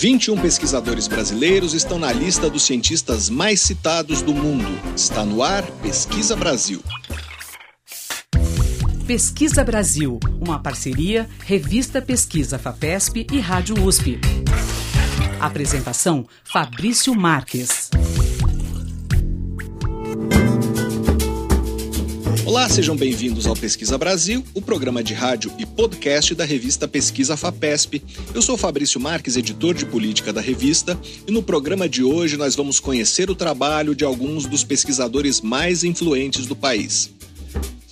21 pesquisadores brasileiros estão na lista dos cientistas mais citados do mundo. Está no ar Pesquisa Brasil. Pesquisa Brasil, uma parceria Revista Pesquisa FAPESP e Rádio USP. Apresentação Fabrício Marques. Olá, sejam bem-vindos ao Pesquisa Brasil, o programa de rádio e podcast da revista Pesquisa FAPESP. Eu sou Fabrício Marques, editor de política da revista, e no programa de hoje nós vamos conhecer o trabalho de alguns dos pesquisadores mais influentes do país.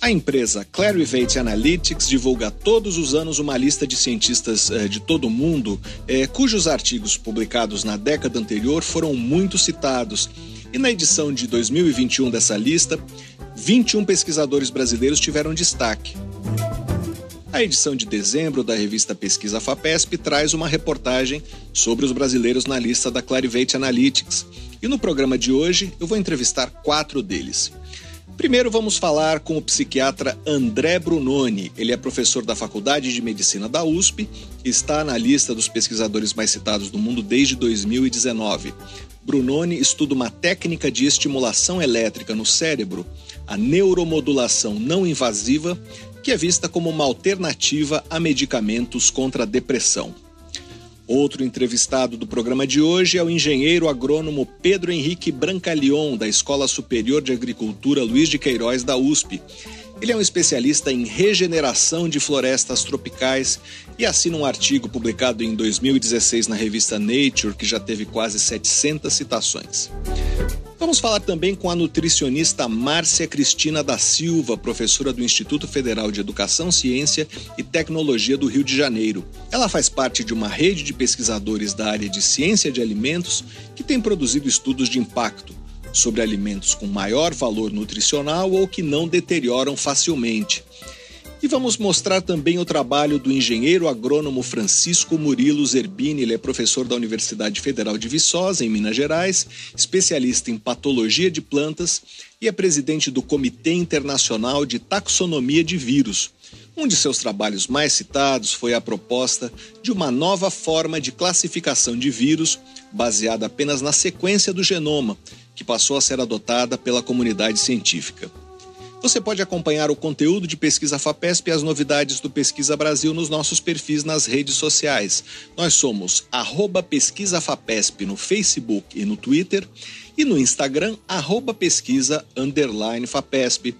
A empresa Clarivate Analytics divulga todos os anos uma lista de cientistas eh, de todo o mundo eh, cujos artigos publicados na década anterior foram muito citados. E na edição de 2021 dessa lista, 21 pesquisadores brasileiros tiveram destaque. A edição de dezembro da revista Pesquisa FAPESP traz uma reportagem sobre os brasileiros na lista da Clarivate Analytics. E no programa de hoje eu vou entrevistar quatro deles. Primeiro vamos falar com o psiquiatra André Brunoni. Ele é professor da Faculdade de Medicina da USP e está na lista dos pesquisadores mais citados do mundo desde 2019. Brunoni estuda uma técnica de estimulação elétrica no cérebro, a neuromodulação não invasiva, que é vista como uma alternativa a medicamentos contra a depressão. Outro entrevistado do programa de hoje é o engenheiro agrônomo Pedro Henrique Brancalion, da Escola Superior de Agricultura Luiz de Queiroz, da USP. Ele é um especialista em regeneração de florestas tropicais e assina um artigo publicado em 2016 na revista Nature, que já teve quase 700 citações. Vamos falar também com a nutricionista Márcia Cristina da Silva, professora do Instituto Federal de Educação, Ciência e Tecnologia do Rio de Janeiro. Ela faz parte de uma rede de pesquisadores da área de ciência de alimentos que tem produzido estudos de impacto sobre alimentos com maior valor nutricional ou que não deterioram facilmente. E vamos mostrar também o trabalho do engenheiro agrônomo Francisco Murilo Zerbini. Ele é professor da Universidade Federal de Viçosa, em Minas Gerais, especialista em patologia de plantas e é presidente do Comitê Internacional de Taxonomia de Vírus. Um de seus trabalhos mais citados foi a proposta de uma nova forma de classificação de vírus baseada apenas na sequência do genoma, que passou a ser adotada pela comunidade científica. Você pode acompanhar o conteúdo de Pesquisa FAPESP e as novidades do Pesquisa Brasil nos nossos perfis nas redes sociais. Nós somos arroba Pesquisa FAPESP no Facebook e no Twitter e no Instagram, arroba pesquisa FAPESP.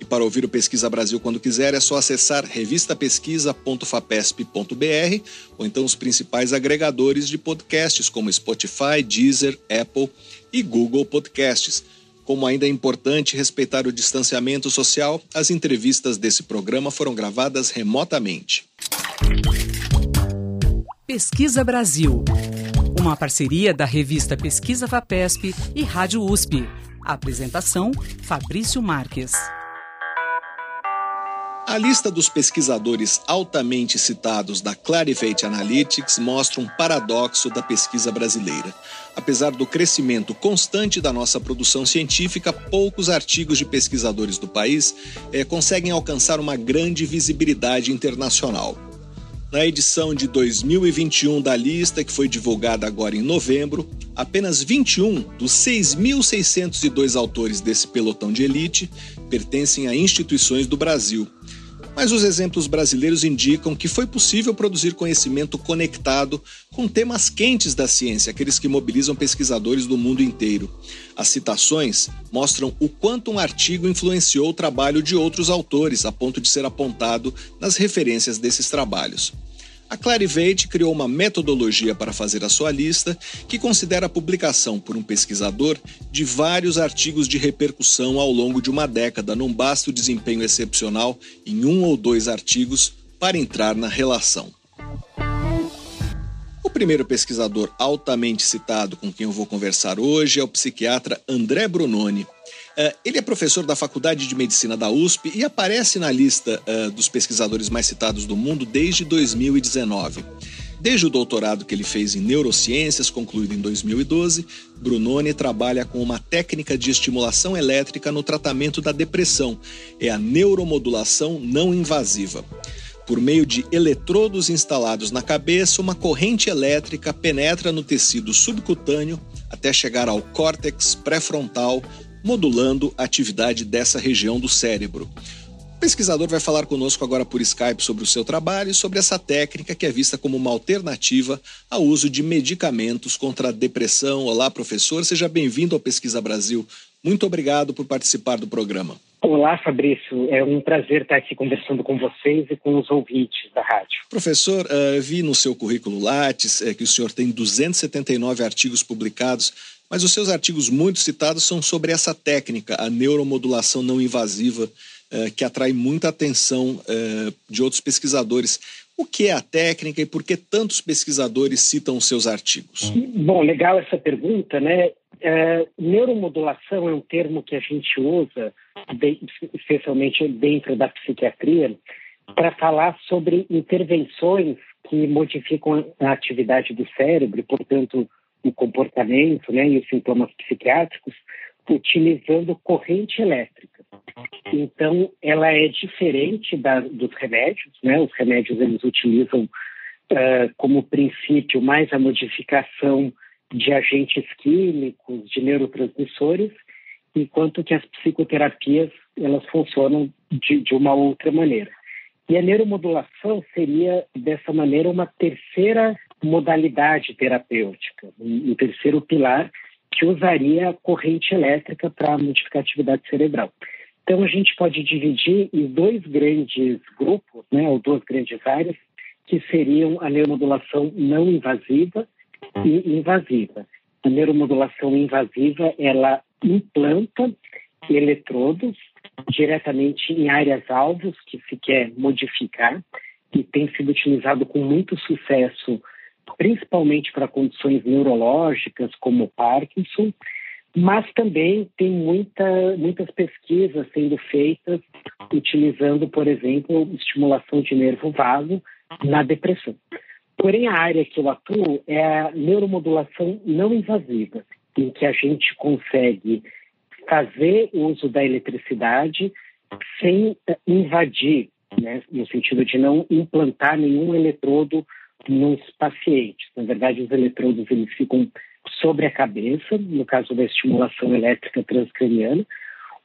E para ouvir o Pesquisa Brasil quando quiser, é só acessar revistapesquisa.fapesp.br ou então os principais agregadores de podcasts como Spotify, Deezer, Apple e Google Podcasts. Como ainda é importante respeitar o distanciamento social, as entrevistas desse programa foram gravadas remotamente. Pesquisa Brasil. Uma parceria da revista Pesquisa FAPESP e Rádio USP. apresentação: Fabrício Marques. A lista dos pesquisadores altamente citados da Clarivate Analytics mostra um paradoxo da pesquisa brasileira. Apesar do crescimento constante da nossa produção científica, poucos artigos de pesquisadores do país eh, conseguem alcançar uma grande visibilidade internacional. Na edição de 2021 da lista, que foi divulgada agora em novembro, apenas 21 dos 6.602 autores desse pelotão de elite pertencem a instituições do Brasil mas os exemplos brasileiros indicam que foi possível produzir conhecimento conectado com temas quentes da ciência, aqueles que mobilizam pesquisadores do mundo inteiro. As citações mostram o quanto um artigo influenciou o trabalho de outros autores, a ponto de ser apontado nas referências desses trabalhos. A Clarivate criou uma metodologia para fazer a sua lista que considera a publicação por um pesquisador de vários artigos de repercussão ao longo de uma década, não basta o desempenho excepcional em um ou dois artigos para entrar na relação. O primeiro pesquisador altamente citado com quem eu vou conversar hoje é o psiquiatra André Brunoni. Uh, ele é professor da Faculdade de Medicina da USP e aparece na lista uh, dos pesquisadores mais citados do mundo desde 2019. Desde o doutorado que ele fez em neurociências, concluído em 2012, Brunoni trabalha com uma técnica de estimulação elétrica no tratamento da depressão. É a neuromodulação não invasiva. Por meio de eletrodos instalados na cabeça, uma corrente elétrica penetra no tecido subcutâneo até chegar ao córtex pré-frontal, modulando a atividade dessa região do cérebro. O pesquisador vai falar conosco agora por Skype sobre o seu trabalho e sobre essa técnica que é vista como uma alternativa ao uso de medicamentos contra a depressão. Olá, professor, seja bem-vindo ao Pesquisa Brasil. Muito obrigado por participar do programa. Olá, Fabrício. É um prazer estar aqui conversando com vocês e com os ouvintes da rádio. Professor, uh, vi no seu currículo Lattes uh, que o senhor tem 279 artigos publicados, mas os seus artigos muito citados são sobre essa técnica, a neuromodulação não invasiva, uh, que atrai muita atenção de outros pesquisadores. O que é a técnica e por que tantos pesquisadores citam os seus artigos? Bom, legal essa pergunta, né? É, neuromodulação é um termo que a gente usa, especialmente dentro da psiquiatria, para falar sobre intervenções que modificam a atividade do cérebro, portanto, o comportamento né, e os sintomas psiquiátricos, utilizando corrente elétrica. Então, ela é diferente da, dos remédios, né? Os remédios eles utilizam uh, como princípio mais a modificação de agentes químicos, de neurotransmissores, enquanto que as psicoterapias elas funcionam de, de uma outra maneira. E a neuromodulação seria, dessa maneira, uma terceira modalidade terapêutica, um, terceiro pilar que usaria a corrente elétrica para a atividade cerebral. Então, a gente pode dividir em dois grandes grupos, né, ou duas grandes áreas, que seriam a neuromodulação não invasiva e invasiva. A neuromodulação invasiva, ela implanta eletrodos diretamente em áreas-alvos que se quer modificar e tem sido utilizado com muito sucesso, principalmente para condições neurológicas como Parkinson, mas também tem muita, muitas pesquisas sendo feitas utilizando, por exemplo, estimulação de nervo vago na depressão. Porém, a área que eu atuo é a neuromodulação não invasiva, em que a gente consegue fazer uso da eletricidade sem invadir, né, no sentido de não implantar nenhum eletrodo nos pacientes. Na verdade, os eletrodos eles ficam sobre a cabeça, no caso da estimulação elétrica transcraniana,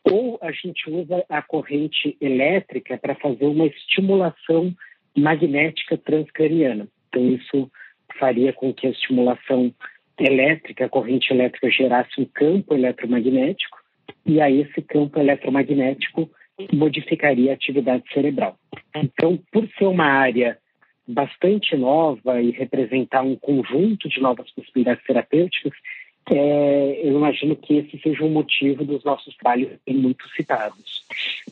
ou a gente usa a corrente elétrica para fazer uma estimulação magnética transcraniana. Então, isso faria com que a estimulação elétrica, a corrente elétrica, gerasse um campo eletromagnético, e aí esse campo eletromagnético modificaria a atividade cerebral. Então, por ser uma área bastante nova e representar um conjunto de novas possibilidades terapêuticas, é, eu imagino que esse seja um motivo dos nossos trabalhos muito citados.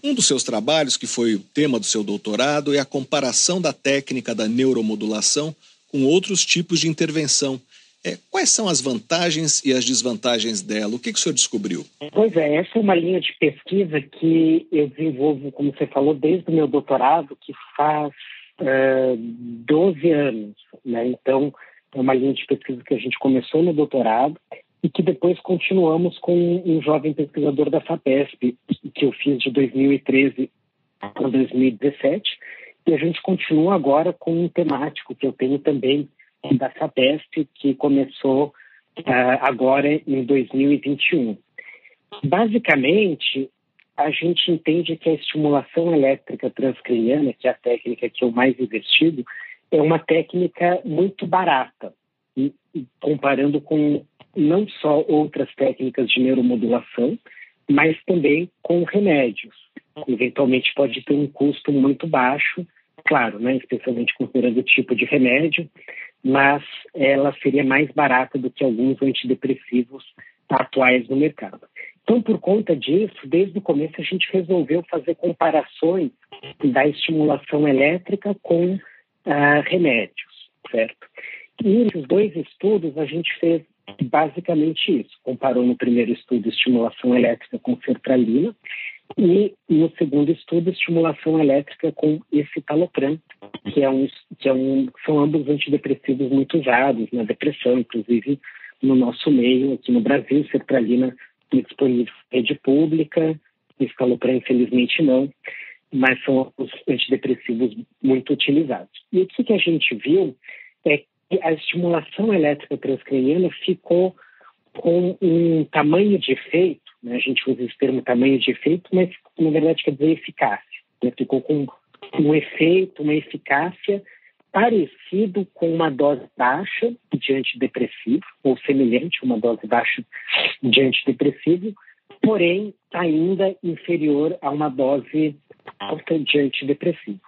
Um dos seus trabalhos, que foi o tema do seu doutorado, é a comparação da técnica da neuromodulação com outros tipos de intervenção. É, quais são as vantagens e as desvantagens dela? O que, que o senhor descobriu? Pois é, essa é uma linha de pesquisa que eu desenvolvo, como você falou, desde o meu doutorado, que faz uh, 12 anos. Né? Então, é uma linha de pesquisa que a gente começou no doutorado e que depois continuamos com um jovem pesquisador da FAPESP, que eu fiz de 2013 a 2017, e a gente continua agora com um temático que eu tenho também da FAPESP, que começou uh, agora em 2021. Basicamente, a gente entende que a estimulação elétrica transcraniana, que é a técnica que eu mais investido, é uma técnica muito barata, comparando com não só outras técnicas de neuromodulação, mas também com remédios. Eventualmente pode ter um custo muito baixo, claro, né, especialmente considerando o tipo de remédio, mas ela seria mais barata do que alguns antidepressivos atuais no mercado. Então, por conta disso, desde o começo a gente resolveu fazer comparações da estimulação elétrica com uh, remédios, certo? E nos dois estudos a gente fez basicamente isso. Comparou no primeiro estudo estimulação elétrica com sertralina e no segundo estudo estimulação elétrica com escitalopram, que é um que é um são ambos antidepressivos muito usados na depressão, inclusive no nosso meio aqui no Brasil, sertralina disponível em rede pública, escitalopram infelizmente não. mas são os antidepressivos muito utilizados. E o que a gente viu é que a estimulação elétrica transcraniana ficou com um tamanho de efeito, né? a gente usa esse termo tamanho de efeito, mas na verdade quer dizer eficácia. Né? Ficou com um efeito, uma eficácia parecido com uma dose baixa de antidepressivo, ou semelhante a uma dose baixa de antidepressivo, porém ainda inferior a uma dose alta de antidepressivo.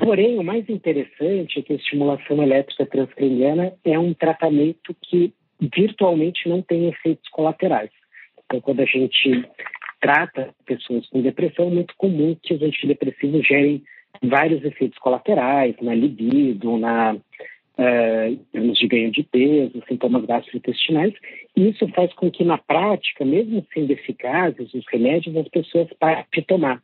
Porém, o mais interessante é que a estimulação elétrica transcraniana é um tratamento que virtualmente não tem efeitos colaterais. Então, quando a gente trata pessoas com depressão, é muito comum que os antidepressivos gerem vários efeitos colaterais na libido, na uh, termos de ganho de peso, sintomas gastrointestinais. Isso faz com que, na prática, mesmo sendo eficazes os remédios, as pessoas parem de tomar.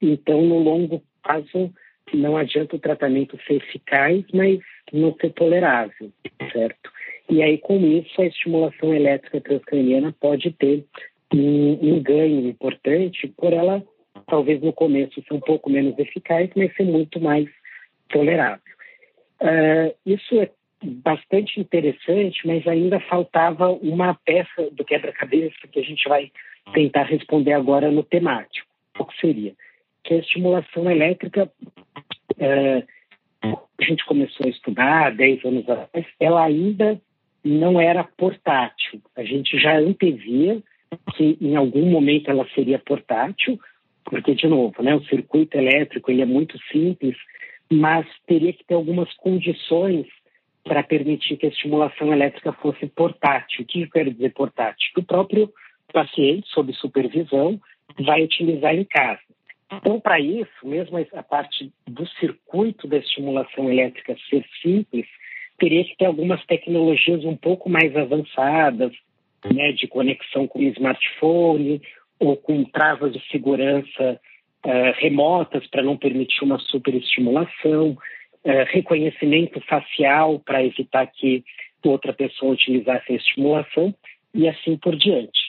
Então, no longo prazo, não adianta o tratamento ser eficaz, mas não ser tolerável, certo? E aí, com isso, a estimulação elétrica transcraniana pode ter um, um ganho importante por ela, talvez no começo, ser um pouco menos eficaz, mas ser muito mais tolerável. Uh, isso é bastante interessante, mas ainda faltava uma peça do quebra-cabeça que a gente vai tentar responder agora no temático. O que seria? Que a estimulação elétrica, uh, a gente começou a estudar 10 anos atrás, ela ainda não era portátil. A gente já antevia que em algum momento ela seria portátil, porque, de novo, né, o circuito elétrico ele é muito simples, mas teria que ter algumas condições para permitir que a estimulação elétrica fosse portátil. O que eu quero dizer portátil? Que o próprio paciente, sob supervisão, vai utilizar em casa. Então, para isso, mesmo a parte do circuito da estimulação elétrica ser simples, teria que ter algumas tecnologias um pouco mais avançadas, né, de conexão com o smartphone ou com travas de segurança uh, remotas para não permitir uma superestimulação, uh, reconhecimento facial para evitar que outra pessoa utilizasse a estimulação e assim por diante.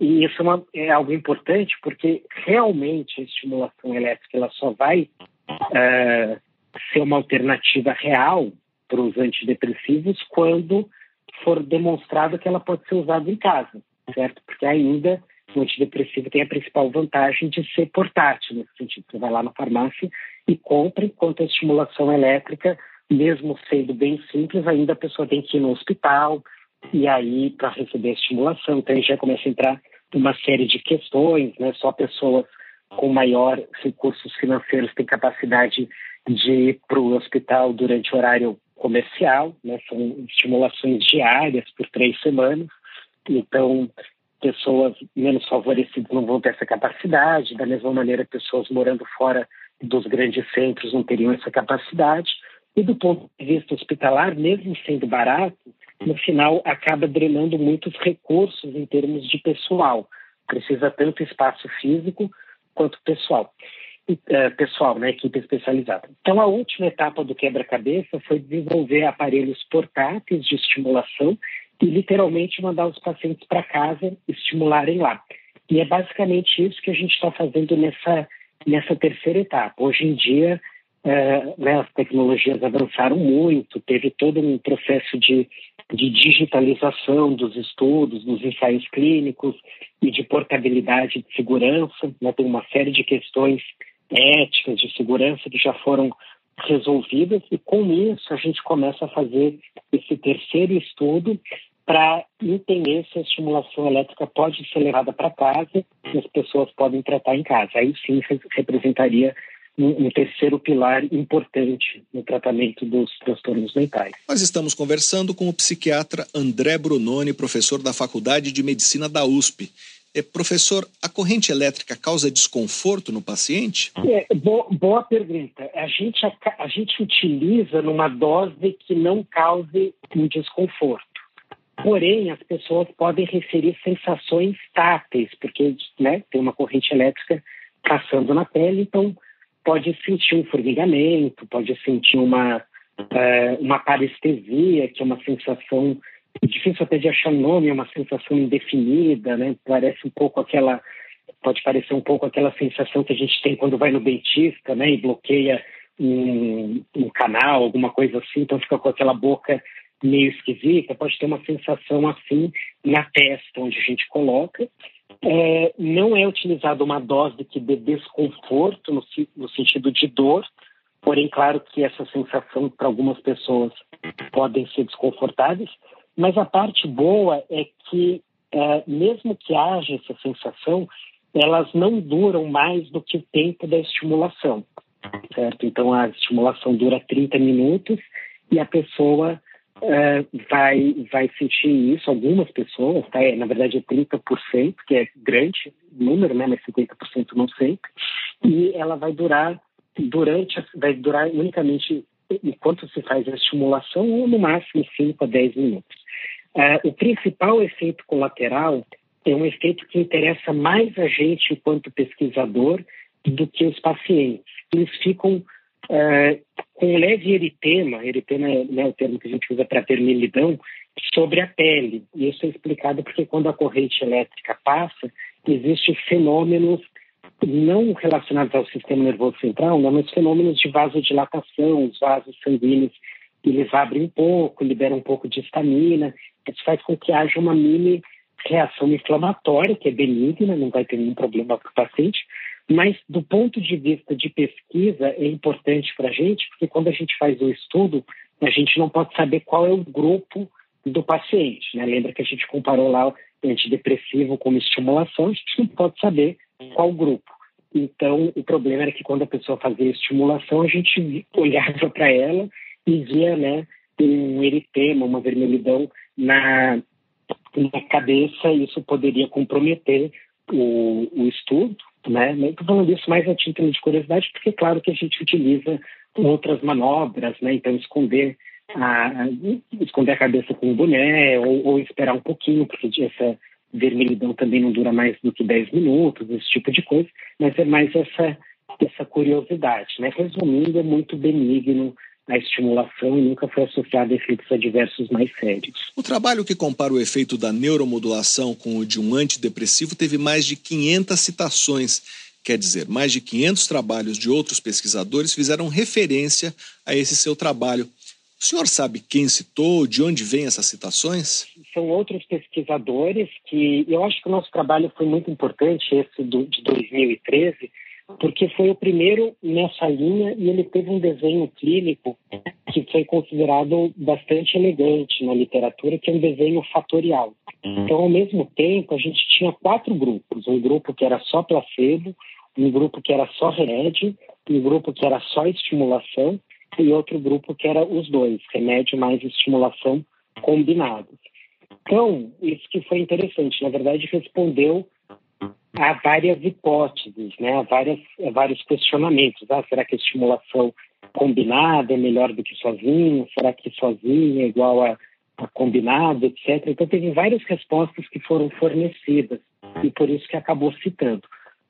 E isso é, uma, é algo importante porque realmente a estimulação elétrica ela só vai uh, ser uma alternativa real para os antidepressivos quando for demonstrado que ela pode ser usada em casa, certo? Porque ainda o antidepressivo tem a principal vantagem de ser portátil, nesse sentido. Você vai lá na farmácia e compra, enquanto a estimulação elétrica, mesmo sendo bem simples, ainda a pessoa tem que ir no hospital e aí para receber a estimulação. Então, já começa a entrar uma série de questões, né? Só pessoas com maior recursos financeiros têm capacidade de ir para o hospital durante o horário comercial, né? São estimulações diárias por três semanas. Então, pessoas menos favorecidas não vão ter essa capacidade, da mesma maneira pessoas morando fora dos grandes centros não teriam essa capacidade. E do ponto de vista hospitalar, mesmo sendo barato, no final acaba drenando muitos recursos em termos de pessoal. Precisa tanto espaço físico quanto pessoal. Uh, pessoal, né, equipe especializada. Então, a última etapa do quebra-cabeça foi desenvolver aparelhos portáteis de estimulação e literalmente mandar os pacientes para casa estimularem lá. E é basicamente isso que a gente está fazendo nessa, nessa terceira etapa. Hoje em dia, é, né, as tecnologias avançaram muito, teve todo um processo de, de digitalização dos estudos, dos ensaios clínicos e de portabilidade de segurança. Né, tem uma série de questões éticas de segurança que já foram resolvidas e com isso a gente começa a fazer esse terceiro estudo para entender se a estimulação elétrica pode ser levada para casa e as pessoas podem tratar em casa. Aí sim representaria um, terceiro pilar importante no tratamento dos transtornos mentais. Nós estamos conversando com o psiquiatra André Brunoni, professor da Faculdade de Medicina da USP. É, professor, a corrente elétrica causa desconforto no paciente? É, boa, boa pergunta. A gente, a, a gente utiliza numa dose que não cause um desconforto. Porém, as pessoas podem referir sensações táteis, porque né, tem uma corrente elétrica passando na pele, então pode sentir um formigamento, pode sentir uma, uh, uma parestesia, que é uma sensação difícil até de achar nome, é uma sensação indefinida, né? Parece um pouco aquela pode parecer um pouco aquela sensação que a gente tem quando vai no dentista, né, e bloqueia um, um canal, alguma coisa assim, então fica com aquela boca meio esquisita, pode ter uma sensação assim na testa, onde a gente coloca. É, não é utilizada uma dose que dê desconforto, no, no sentido de dor, porém, claro que essa sensação para algumas pessoas podem ser desconfortáveis, mas a parte boa é que, é, mesmo que haja essa sensação, elas não duram mais do que o tempo da estimulação, certo? Então, a estimulação dura 30 minutos e a pessoa é, vai, vai sentir isso, algumas pessoas, tá? É, na verdade é 30%, que é grande número, né? mas 50% não sempre, e ela vai durar durante, vai durar unicamente enquanto se faz a estimulação, ou no máximo 5 a 10 minutos. Uh, o principal efeito colateral é um efeito que interessa mais a gente enquanto pesquisador do que os pacientes. Eles ficam uh, com leve eritema, eritema é né, o termo que a gente usa para vermelhidão, sobre a pele. E isso é explicado porque quando a corrente elétrica passa, existem fenômenos não relacionados ao sistema nervoso central, não, mas fenômenos de vasodilatação, os vasos sanguíneos eles abrem um pouco, liberam um pouco de estamina, isso faz com que haja uma mini reação inflamatória, que é benigna, não vai ter nenhum problema para o paciente, mas do ponto de vista de pesquisa é importante para a gente, porque quando a gente faz o estudo, a gente não pode saber qual é o grupo do paciente. Né? Lembra que a gente comparou lá antidepressivo como estimulação, a gente não pode saber qual grupo. Então, o problema era que quando a pessoa fazia estimulação, a gente olhava para ela e via né, um eritema, uma vermelhidão na, na cabeça, e isso poderia comprometer o, o estudo. Né? Estou falando isso mais a título de curiosidade, porque claro que a gente utiliza outras manobras, né? então esconder a, esconder a cabeça com um boné ou, ou esperar um pouquinho, porque essa vermelhidão também não dura mais do que 10 minutos, esse tipo de coisa, mas é mais essa, essa curiosidade. Né? Resumindo, é muito benigno a estimulação e nunca foi associado a efeitos adversos mais sérios. O trabalho que compara o efeito da neuromodulação com o de um antidepressivo teve mais de 500 citações. Quer dizer, mais de 500 trabalhos de outros pesquisadores fizeram referência a esse seu trabalho. O senhor sabe quem citou, de onde vêm essas citações? São outros pesquisadores que eu acho que o nosso trabalho foi muito importante, esse do, de 2013, porque foi o primeiro nessa linha e ele teve um desenho clínico que foi considerado bastante elegante na literatura, que é um desenho fatorial. Então, ao mesmo tempo, a gente tinha quatro grupos: um grupo que era só placebo, um grupo que era só remédio, um grupo que era só estimulação e outro grupo que era os dois, remédio mais estimulação combinados. Então, isso que foi interessante, na verdade, respondeu a várias hipóteses, né, a, várias, a vários questionamentos. Ah, será que a estimulação combinada é melhor do que sozinha? Será que sozinha é igual a, a combinado, etc. Então, teve várias respostas que foram fornecidas e por isso que acabou citando.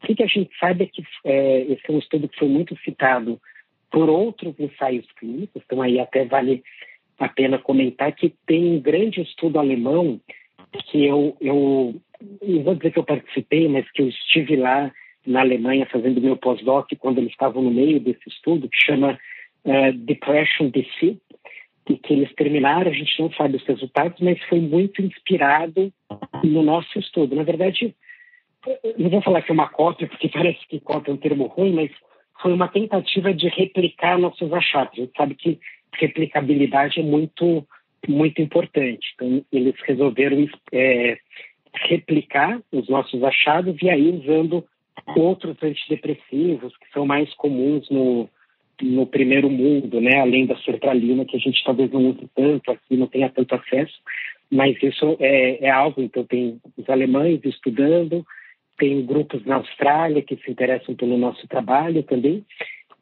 O que, a gente sabe é que é, esse é um estudo que foi muito citado por outros ensaios clínicos, então aí até vale a pena comentar que tem um grande estudo alemão que eu, eu não vou dizer que eu participei, mas que eu estive lá na Alemanha fazendo meu pós-doc quando eles estavam no meio desse estudo, que chama uh, Depression DC, e que eles terminaram, a gente não sabe os resultados, mas foi muito inspirado no nosso estudo. Na verdade, não vou falar que é uma cópia, porque parece que cópia é um termo ruim, mas foi uma tentativa de replicar nossos achados. A gente sabe que replicabilidade é muito, muito importante. Então, eles resolveram é, replicar os nossos achados e aí usando outros antidepressivos que são mais comuns no, no primeiro mundo, né? além da sertralina, que a gente talvez não use tanto aqui, não tenha tanto acesso, mas isso é, é algo, então tem os alemães estudando, tem grupos na Austrália que se interessam pelo nosso trabalho também.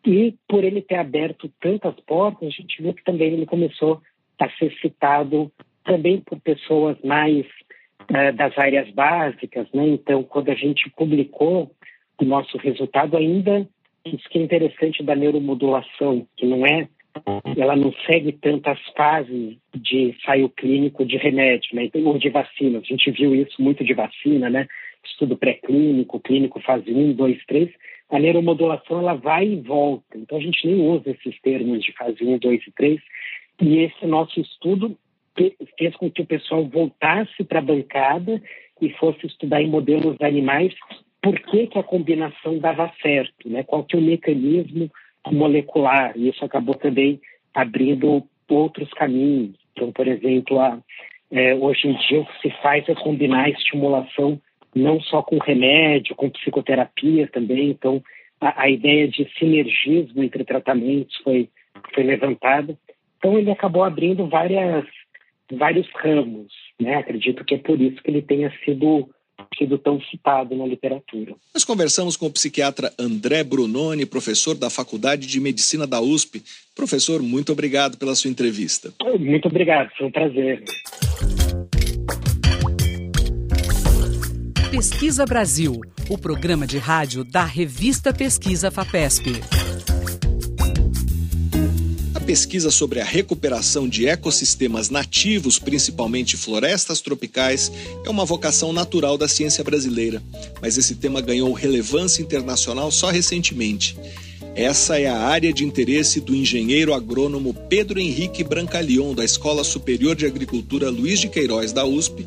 E por ele ter aberto tantas portas, a gente viu que também ele começou a ser citado também por pessoas mais uh, das áreas básicas, né? Então, quando a gente publicou o nosso resultado, ainda isso que é interessante da neuromodulação, que não é, ela não segue tantas fases de ensaio clínico de remédio, né? Ou de vacina. A gente viu isso muito de vacina, né? Estudo pré-clínico, clínico fase 1, 2, 3, a neuromodulação ela vai e volta. Então a gente nem usa esses termos de fase 1, 2 e 3. E esse nosso estudo fez com que o pessoal voltasse para a bancada e fosse estudar em modelos animais por que, que a combinação dava certo, né? qual que é o mecanismo molecular. E isso acabou também abrindo outros caminhos. Então, por exemplo, a, é, hoje em dia o que se faz é combinar a estimulação não só com remédio, com psicoterapia também. Então, a, a ideia de sinergismo entre tratamentos foi, foi levantada. Então, ele acabou abrindo várias, vários ramos. Né? Acredito que é por isso que ele tenha sido sido tão citado na literatura. Nós conversamos com o psiquiatra André Brunoni, professor da Faculdade de Medicina da USP. Professor, muito obrigado pela sua entrevista. Muito obrigado, foi um prazer. Pesquisa Brasil, o programa de rádio da revista Pesquisa FAPESP. A pesquisa sobre a recuperação de ecossistemas nativos, principalmente florestas tropicais, é uma vocação natural da ciência brasileira, mas esse tema ganhou relevância internacional só recentemente. Essa é a área de interesse do engenheiro agrônomo Pedro Henrique Brancalion, da Escola Superior de Agricultura Luiz de Queiroz, da USP,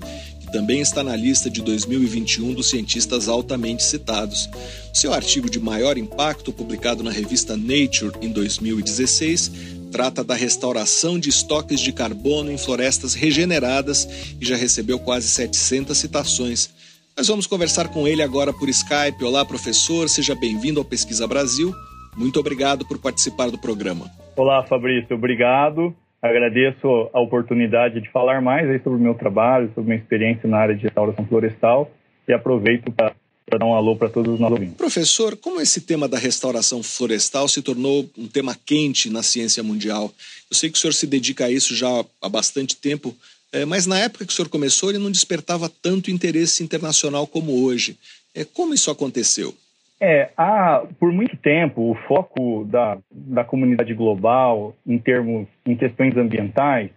também está na lista de 2021 dos cientistas altamente citados. Seu artigo de maior impacto, publicado na revista Nature em 2016, trata da restauração de estoques de carbono em florestas regeneradas e já recebeu quase 700 citações. Nós vamos conversar com ele agora por Skype. Olá, professor, seja bem-vindo ao Pesquisa Brasil. Muito obrigado por participar do programa. Olá, Fabrício, obrigado. Agradeço a oportunidade de falar mais sobre o meu trabalho, sobre minha experiência na área de restauração florestal e aproveito para dar um alô para todos os ouvintes. Professor, como esse tema da restauração florestal se tornou um tema quente na ciência mundial? Eu sei que o senhor se dedica a isso já há bastante tempo, é, mas na época que o senhor começou ele não despertava tanto interesse internacional como hoje. É, como isso aconteceu? É, há, por muito tempo, o foco da, da comunidade global em termos, em questões ambientais,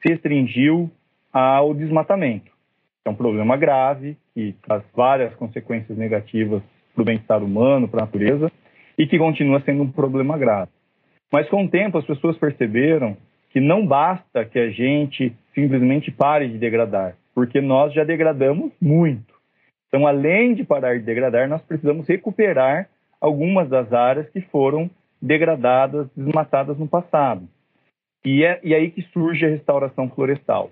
se restringiu ao desmatamento. É um problema grave que traz várias consequências negativas para o bem-estar humano, para a natureza, e que continua sendo um problema grave. Mas com o tempo as pessoas perceberam que não basta que a gente simplesmente pare de degradar, porque nós já degradamos muito. Então, além de parar de degradar, nós precisamos recuperar algumas das áreas que foram degradadas, desmatadas no passado. E é e é aí que surge a restauração florestal.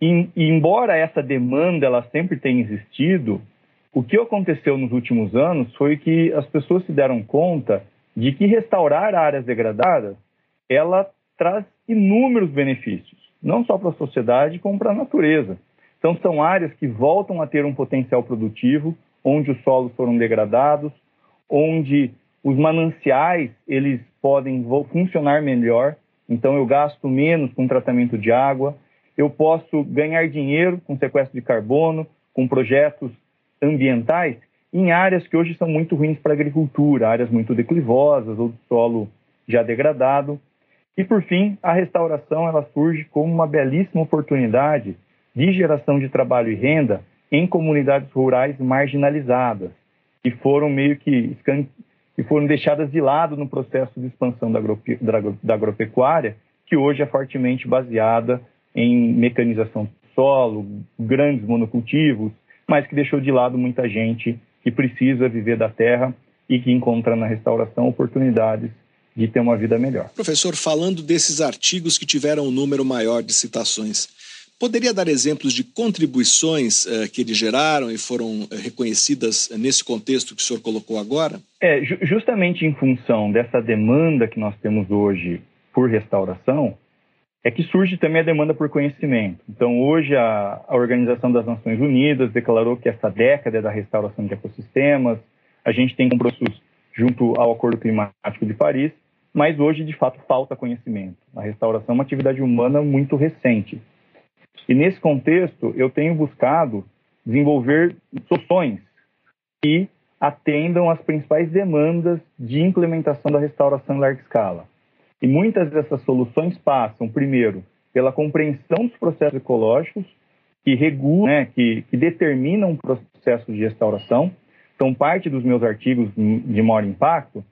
E, e, embora essa demanda ela sempre tenha existido, o que aconteceu nos últimos anos foi que as pessoas se deram conta de que restaurar áreas degradadas ela traz inúmeros benefícios, não só para a sociedade como para a natureza. Então, são áreas que voltam a ter um potencial produtivo, onde os solos foram degradados, onde os mananciais eles podem funcionar melhor. Então, eu gasto menos com tratamento de água, eu posso ganhar dinheiro com sequestro de carbono, com projetos ambientais em áreas que hoje são muito ruins para a agricultura, áreas muito declivosas ou de solo já degradado. E por fim, a restauração ela surge como uma belíssima oportunidade de geração de trabalho e renda em comunidades rurais marginalizadas, que foram meio que, que foram deixadas de lado no processo de expansão da, da agropecuária, que hoje é fortemente baseada em mecanização do solo, grandes monocultivos, mas que deixou de lado muita gente que precisa viver da terra e que encontra na restauração oportunidades de ter uma vida melhor. Professor, falando desses artigos que tiveram um número maior de citações, Poderia dar exemplos de contribuições uh, que eles geraram e foram uh, reconhecidas uh, nesse contexto que o senhor colocou agora? É, ju justamente em função dessa demanda que nós temos hoje por restauração, é que surge também a demanda por conhecimento. Então, hoje, a, a Organização das Nações Unidas declarou que essa década é da restauração de ecossistemas, a gente tem compromissos junto ao Acordo Climático de Paris, mas hoje, de fato, falta conhecimento. A restauração é uma atividade humana muito recente. E nesse contexto, eu tenho buscado desenvolver soluções que atendam às principais demandas de implementação da restauração em larga escala. E muitas dessas soluções passam, primeiro, pela compreensão dos processos ecológicos que regulam, né, que, que determinam processos de restauração. Então, parte dos meus artigos de maior impacto,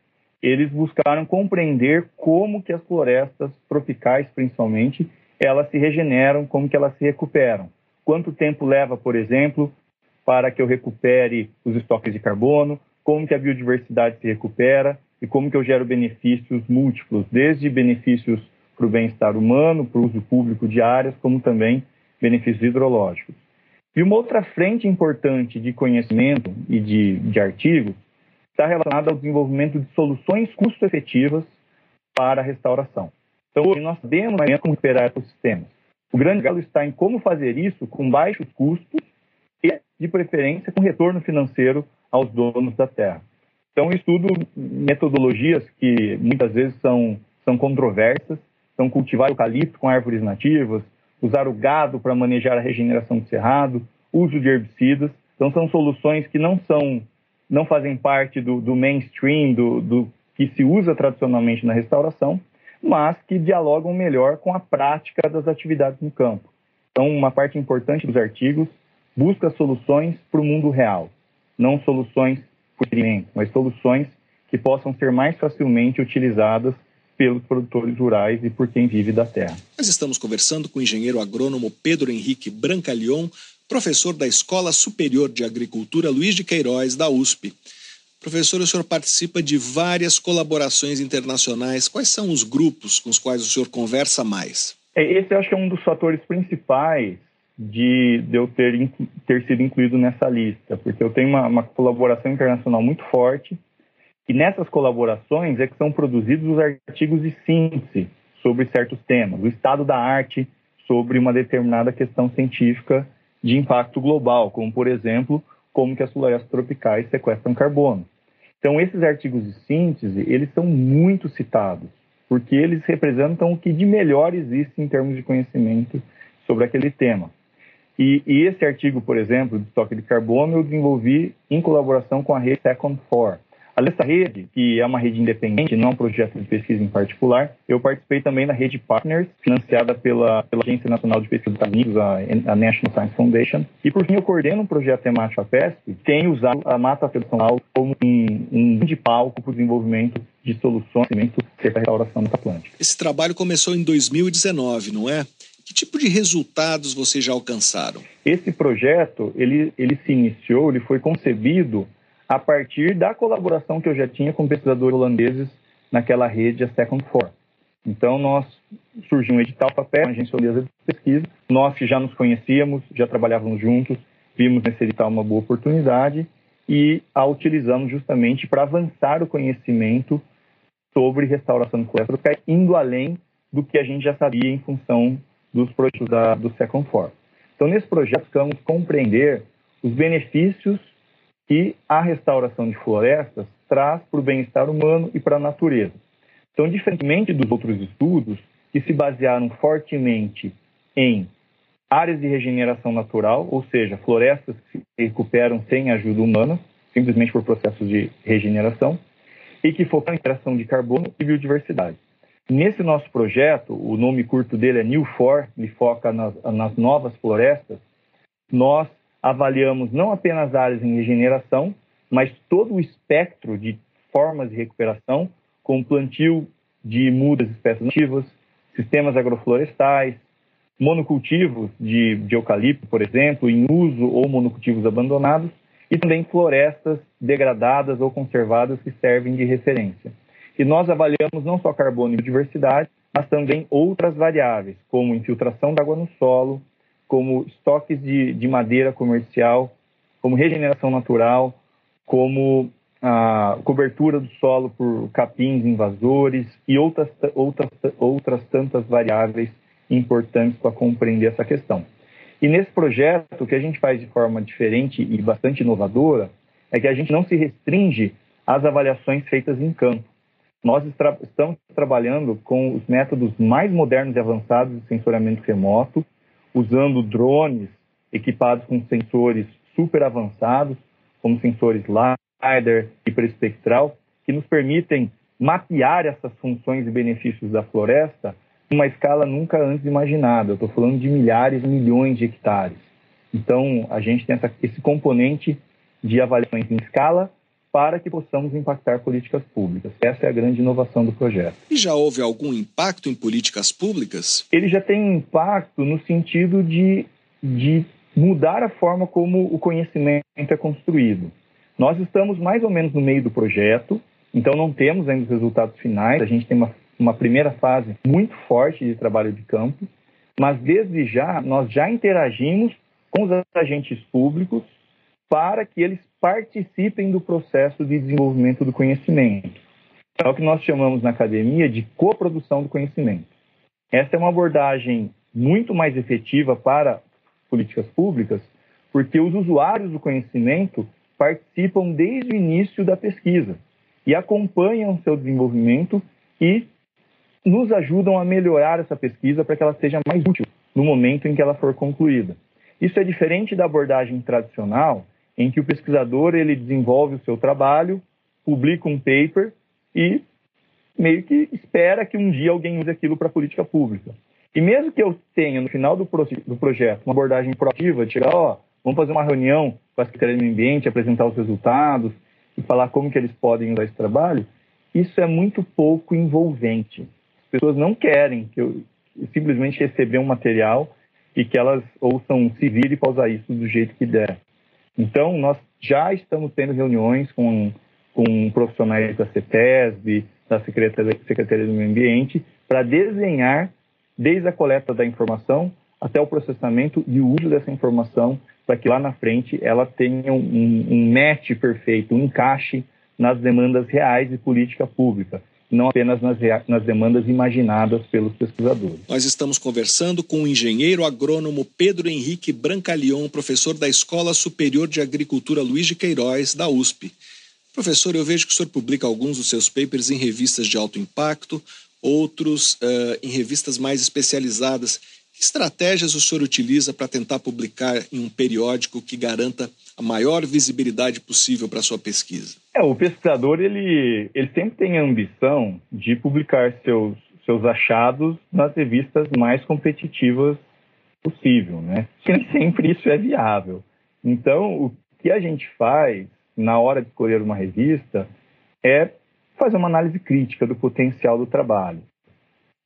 eles buscaram compreender como que as florestas tropicais, principalmente, elas se regeneram, como que elas se recuperam. Quanto tempo leva, por exemplo, para que eu recupere os estoques de carbono, como que a biodiversidade se recupera e como que eu gero benefícios múltiplos, desde benefícios para o bem-estar humano, para o uso público de áreas, como também benefícios hidrológicos. E uma outra frente importante de conhecimento e de, de artigos está relacionada ao desenvolvimento de soluções custo-efetivas para a restauração. Então, hoje nós sabemos como recuperar ecossistemas. O grande galo está em como fazer isso com baixos custos e, de preferência, com retorno financeiro aos donos da terra. Então, estudo metodologias que muitas vezes são, são controversas, são cultivar eucalipto com árvores nativas, usar o gado para manejar a regeneração do cerrado, uso de herbicidas. Então, são soluções que não são, não fazem parte do, do mainstream, do, do que se usa tradicionalmente na restauração, mas que dialogam melhor com a prática das atividades no campo. Então, uma parte importante dos artigos busca soluções para o mundo real, não soluções por experimento, mas soluções que possam ser mais facilmente utilizadas pelos produtores rurais e por quem vive da terra. Nós estamos conversando com o engenheiro agrônomo Pedro Henrique Brancalion, professor da Escola Superior de Agricultura Luiz de Queiroz, da USP. Professor, o senhor participa de várias colaborações internacionais. Quais são os grupos com os quais o senhor conversa mais? É, esse eu acho que é um dos fatores principais de, de eu ter, ter sido incluído nessa lista, porque eu tenho uma, uma colaboração internacional muito forte e nessas colaborações é que são produzidos os artigos de síntese sobre certos temas, o estado da arte sobre uma determinada questão científica de impacto global, como por exemplo, como que as florestas tropicais sequestram carbono. Então esses artigos de síntese, eles são muito citados, porque eles representam o que de melhor existe em termos de conhecimento sobre aquele tema. E, e esse artigo, por exemplo, de estoque de carbono, eu desenvolvi em colaboração com a rede Second For. Além dessa rede, que é uma rede independente, não é um projeto de pesquisa em particular, eu participei também da rede Partners, financiada pela, pela Agência Nacional de Pesquisa dos Estados Unidos, a, a, National Science Foundation. E, por fim, eu coordeno um projeto temático a PESP, que tem usado a mata tradicional como um, um grande palco para o desenvolvimento de soluções para a restauração do Atlântico. Esse trabalho começou em 2019, não é? Que tipo de resultados vocês já alcançaram? Esse projeto, ele, ele se iniciou, ele foi concebido a partir da colaboração que eu já tinha com pesquisadores holandeses naquela rede, a Second For. Então, nós surgiu um edital papel, uma agência holandesa de pesquisa, nós que já nos conhecíamos, já trabalhávamos juntos, vimos nesse edital uma boa oportunidade e a utilizamos justamente para avançar o conhecimento sobre restauração florestas indo além do que a gente já sabia em função dos projetos da, do Second For. Então, nesse projeto, buscamos compreender os benefícios que a restauração de florestas traz para o bem-estar humano e para a natureza. Então, diferentemente dos outros estudos, que se basearam fortemente em áreas de regeneração natural, ou seja, florestas que se recuperam sem ajuda humana, simplesmente por processos de regeneração, e que focam em extração de carbono e biodiversidade. Nesse nosso projeto, o nome curto dele é New For, ele foca nas, nas novas florestas, nós avaliamos não apenas áreas em regeneração, mas todo o espectro de formas de recuperação, com plantio de mudas espécies nativas, sistemas agroflorestais, monocultivos de, de eucalipto, por exemplo, em uso ou monocultivos abandonados, e também florestas degradadas ou conservadas que servem de referência. E nós avaliamos não só carbono e biodiversidade, mas também outras variáveis, como infiltração da água no solo, como estoques de, de madeira comercial, como regeneração natural, como a cobertura do solo por capins invasores e outras, outras, outras tantas variáveis importantes para compreender essa questão. E nesse projeto, o que a gente faz de forma diferente e bastante inovadora é que a gente não se restringe às avaliações feitas em campo. Nós estamos trabalhando com os métodos mais modernos e avançados de sensoriamento remoto, usando drones equipados com sensores super avançados, como sensores LiDAR, hiperespectral, que nos permitem mapear essas funções e benefícios da floresta em uma escala nunca antes imaginada. Estou falando de milhares, milhões de hectares. Então, a gente tem essa, esse componente de avaliações em escala para que possamos impactar políticas públicas. Essa é a grande inovação do projeto. E já houve algum impacto em políticas públicas? Ele já tem impacto no sentido de, de mudar a forma como o conhecimento é construído. Nós estamos mais ou menos no meio do projeto, então não temos ainda os resultados finais. A gente tem uma, uma primeira fase muito forte de trabalho de campo, mas desde já nós já interagimos com os agentes públicos para que eles participem do processo de desenvolvimento do conhecimento. É o que nós chamamos na academia de coprodução do conhecimento. Essa é uma abordagem muito mais efetiva para políticas públicas, porque os usuários do conhecimento participam desde o início da pesquisa e acompanham seu desenvolvimento e nos ajudam a melhorar essa pesquisa para que ela seja mais útil no momento em que ela for concluída. Isso é diferente da abordagem tradicional, em que o pesquisador ele desenvolve o seu trabalho, publica um paper e meio que espera que um dia alguém use aquilo para política pública. E mesmo que eu tenha no final do, pro, do projeto uma abordagem proativa, de chegar, ó, vamos fazer uma reunião com a Secretaria do Ambiente, apresentar os resultados e falar como que eles podem usar esse trabalho, isso é muito pouco envolvente. As pessoas não querem que eu simplesmente receber um material e que elas ouçam se vire para usar isso do jeito que der. Então, nós já estamos tendo reuniões com, com profissionais da CETESB, da Secretaria, Secretaria do Meio Ambiente, para desenhar, desde a coleta da informação até o processamento e o uso dessa informação, para que lá na frente ela tenha um, um match perfeito, um encaixe nas demandas reais de política pública não apenas nas, nas, demandas imaginadas pelos pesquisadores. Nós estamos conversando com o engenheiro agrônomo Pedro Henrique Brancalion, professor da Escola Superior de Agricultura Luiz de Queiroz, da USP. Professor, eu vejo que o senhor publica alguns dos seus papers em revistas de alto impacto, outros uh, em revistas mais especializadas. Que estratégias o senhor utiliza para tentar publicar em um periódico que garanta a maior visibilidade possível para a sua pesquisa? É, o pesquisador ele, ele sempre tem a ambição de publicar seus, seus achados nas revistas mais competitivas possível, né? Nem sempre isso é viável. Então, o que a gente faz na hora de escolher uma revista é fazer uma análise crítica do potencial do trabalho.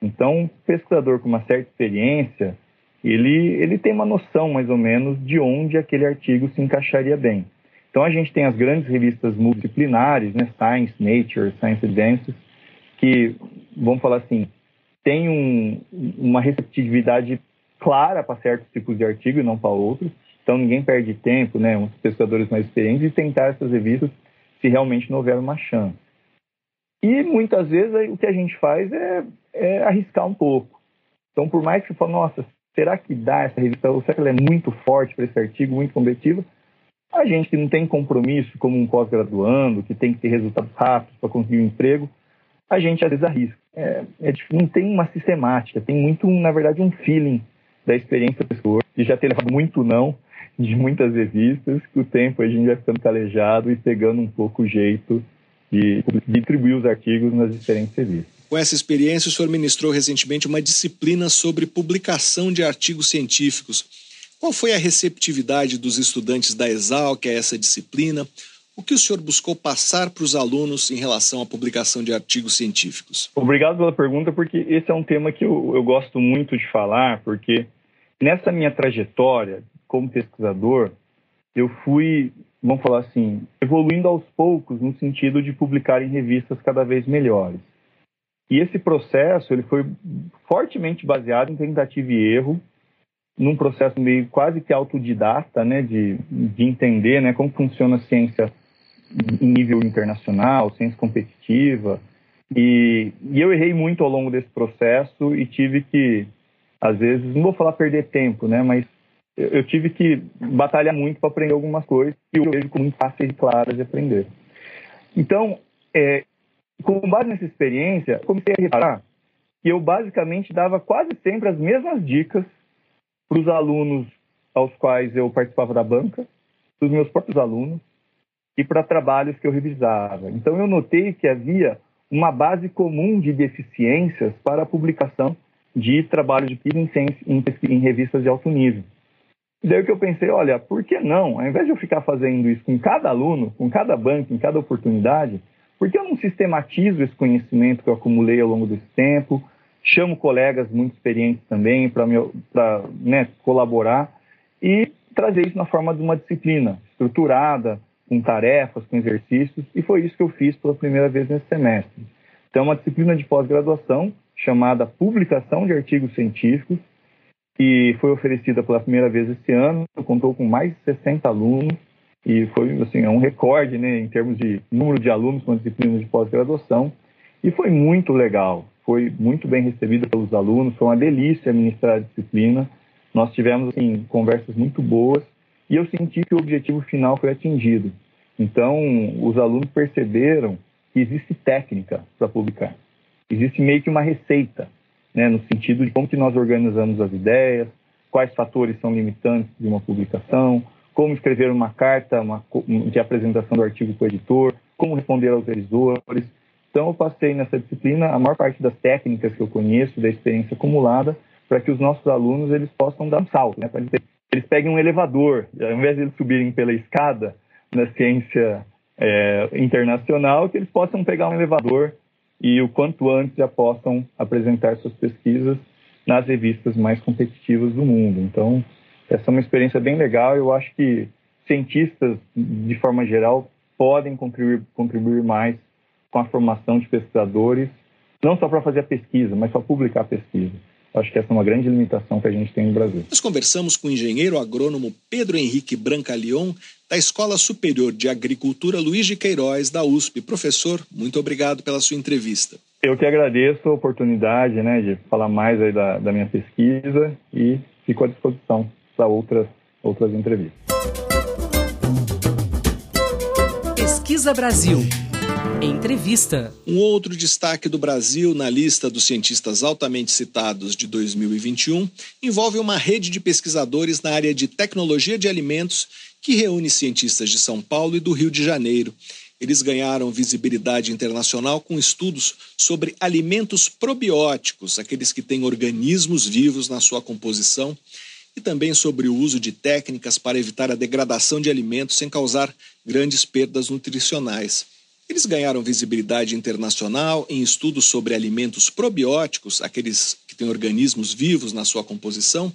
Então, um pesquisador com uma certa experiência, ele, ele tem uma noção mais ou menos de onde aquele artigo se encaixaria bem. Então a gente tem as grandes revistas multidisciplinares, né, Science, Nature, Science Advances, que, vamos falar assim, tem um, uma receptividade clara para certos tipos de artigo e não para outros. Então ninguém perde tempo, né, uns pesquisadores mais experientes, e tentar essas revistas se realmente não houver uma chance. E muitas vezes o que a gente faz é, é arriscar um pouco. Então, por mais que você fale, nossa, será que dá essa revista? Ou será que ela é muito forte para esse artigo, muito competitiva? A gente que não tem compromisso como um pós-graduando, que tem que ter resultados rápidos para conseguir um emprego, a gente às vezes arrisca. É, é, não tem uma sistemática, tem muito, na verdade, um feeling da experiência do pessoa, de já ter levado muito não de muitas revistas, que o tempo a gente vai ficando calejado e pegando um pouco o jeito de distribuir os artigos nas diferentes revistas. Com essa experiência, o senhor ministrou recentemente uma disciplina sobre publicação de artigos científicos. Qual foi a receptividade dos estudantes da Exalc a essa disciplina? O que o senhor buscou passar para os alunos em relação à publicação de artigos científicos? Obrigado pela pergunta, porque esse é um tema que eu, eu gosto muito de falar, porque nessa minha trajetória como pesquisador, eu fui, vamos falar assim, evoluindo aos poucos no sentido de publicar em revistas cada vez melhores. E esse processo ele foi fortemente baseado em tentativa e erro, num processo meio quase que autodidata, né, de, de entender, né, como funciona a ciência em nível internacional, ciência competitiva. E, e eu errei muito ao longo desse processo e tive que, às vezes, não vou falar perder tempo, né, mas eu, tive que batalhar muito para aprender algumas coisas que eu vejo como fáceis e claras de aprender. Então, é, com base nessa experiência, comecei a reparar que eu basicamente dava quase sempre as mesmas dicas para os alunos aos quais eu participava da banca, para os meus próprios alunos e para trabalhos que eu revisava. Então eu notei que havia uma base comum de deficiências para a publicação de trabalhos de pesquisa em, em revistas de alto nível. Daí que eu pensei, olha, por que não? Ao invés de eu ficar fazendo isso com cada aluno, com cada banco, em cada oportunidade, por que eu não sistematizo esse conhecimento que eu acumulei ao longo desse tempo? Chamo colegas muito experientes também para né, colaborar e trazer isso na forma de uma disciplina estruturada, com tarefas, com exercícios, e foi isso que eu fiz pela primeira vez nesse semestre. Então, uma disciplina de pós-graduação chamada Publicação de Artigos Científicos, que foi oferecida pela primeira vez esse ano, contou com mais de 60 alunos, e foi assim, é um recorde né, em termos de número de alunos com a disciplina de pós-graduação, e foi muito legal, foi muito bem recebida pelos alunos, foi uma delícia ministrar a disciplina, nós tivemos assim, conversas muito boas, e eu senti que o objetivo final foi atingido. Então, os alunos perceberam que existe técnica para publicar. Existe meio que uma receita, né, no sentido de como que nós organizamos as ideias, quais fatores são limitantes de uma publicação, como escrever uma carta uma, de apresentação do artigo para o editor, como responder aos revisores. Então, eu passei nessa disciplina a maior parte das técnicas que eu conheço, da experiência acumulada, para que os nossos alunos eles possam dar um salto, né, eles eles peguem um elevador, ao invés de eles subirem pela escada na ciência é, internacional, que eles possam pegar um elevador e o quanto antes já possam apresentar suas pesquisas nas revistas mais competitivas do mundo. Então, essa é uma experiência bem legal. Eu acho que cientistas, de forma geral, podem contribuir, contribuir mais com a formação de pesquisadores, não só para fazer a pesquisa, mas para publicar a pesquisa. Acho que essa é uma grande limitação que a gente tem no Brasil. Nós conversamos com o engenheiro agrônomo Pedro Henrique Brancalion, da Escola Superior de Agricultura Luiz de Queiroz, da USP. Professor, muito obrigado pela sua entrevista. Eu que agradeço a oportunidade né, de falar mais aí da, da minha pesquisa e fico à disposição para outras, outras entrevistas. Pesquisa Brasil. Entrevista. Um outro destaque do Brasil na lista dos cientistas altamente citados de 2021 envolve uma rede de pesquisadores na área de tecnologia de alimentos que reúne cientistas de São Paulo e do Rio de Janeiro. Eles ganharam visibilidade internacional com estudos sobre alimentos probióticos, aqueles que têm organismos vivos na sua composição, e também sobre o uso de técnicas para evitar a degradação de alimentos sem causar grandes perdas nutricionais. Eles ganharam visibilidade internacional em estudos sobre alimentos probióticos, aqueles que têm organismos vivos na sua composição,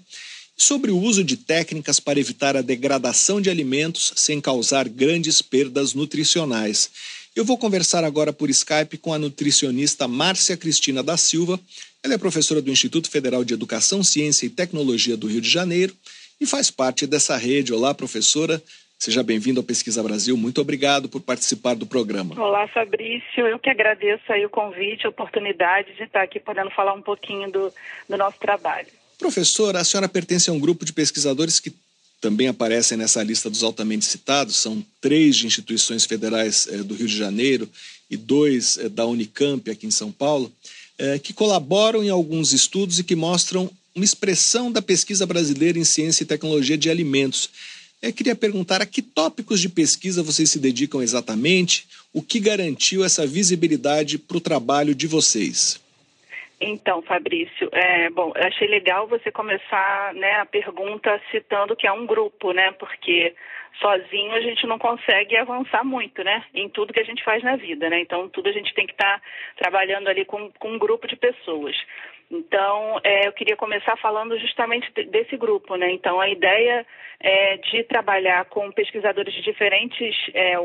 e sobre o uso de técnicas para evitar a degradação de alimentos sem causar grandes perdas nutricionais. Eu vou conversar agora por Skype com a nutricionista Márcia Cristina da Silva. Ela é professora do Instituto Federal de Educação, Ciência e Tecnologia do Rio de Janeiro e faz parte dessa rede. Olá, professora. Seja bem-vindo ao Pesquisa Brasil. Muito obrigado por participar do programa. Olá, Fabrício. Eu que agradeço aí o convite, a oportunidade de estar aqui podendo falar um pouquinho do, do nosso trabalho. Professora, a senhora pertence a um grupo de pesquisadores que também aparecem nessa lista dos altamente citados. São três de instituições federais eh, do Rio de Janeiro e dois eh, da Unicamp, aqui em São Paulo, eh, que colaboram em alguns estudos e que mostram uma expressão da pesquisa brasileira em ciência e tecnologia de alimentos. Eu queria perguntar a que tópicos de pesquisa vocês se dedicam exatamente, o que garantiu essa visibilidade para o trabalho de vocês? Então, Fabrício, é, bom, achei legal você começar né, a pergunta citando que é um grupo, né? Porque sozinho a gente não consegue avançar muito, né? Em tudo que a gente faz na vida, né? Então, tudo a gente tem que estar tá trabalhando ali com, com um grupo de pessoas. Então, é, eu queria começar falando justamente desse grupo, né? Então, a ideia é de trabalhar com pesquisadores de diferentes é,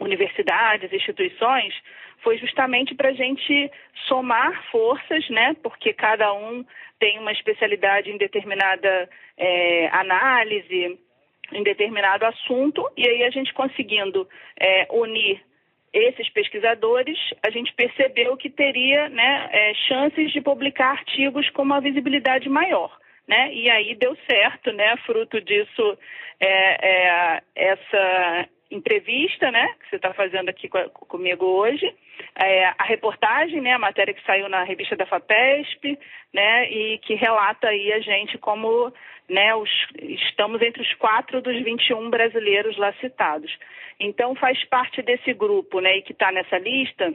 universidades, instituições, foi justamente para a gente somar forças, né? Porque cada um tem uma especialidade em determinada é, análise, em determinado assunto, e aí a gente conseguindo é, unir esses pesquisadores, a gente percebeu que teria né, é, chances de publicar artigos com uma visibilidade maior. Né? E aí deu certo, né? Fruto disso, é, é, essa entrevista, né? Que você está fazendo aqui comigo hoje, é, a reportagem, né? A matéria que saiu na revista da Fapesp, né? E que relata aí a gente como, né? Os, estamos entre os quatro dos 21 brasileiros lá citados. Então, faz parte desse grupo, né, e que está nessa lista,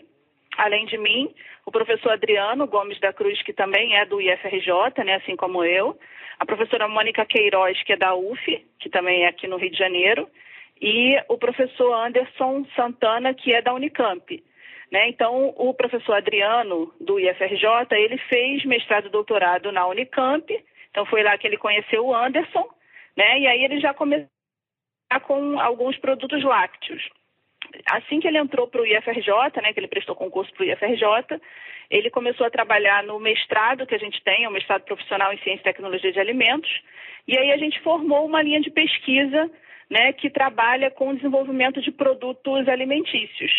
além de mim, o professor Adriano Gomes da Cruz, que também é do IFRJ, né, assim como eu, a professora Mônica Queiroz, que é da UF, que também é aqui no Rio de Janeiro, e o professor Anderson Santana, que é da Unicamp. Né? Então, o professor Adriano, do IFRJ, ele fez mestrado e doutorado na Unicamp, então foi lá que ele conheceu o Anderson, né? e aí ele já começou com alguns produtos lácteos. Assim que ele entrou para o IFRJ, né, que ele prestou concurso para o IFRJ, ele começou a trabalhar no mestrado que a gente tem, o mestrado profissional em Ciência e Tecnologia de Alimentos, e aí a gente formou uma linha de pesquisa né, que trabalha com o desenvolvimento de produtos alimentícios.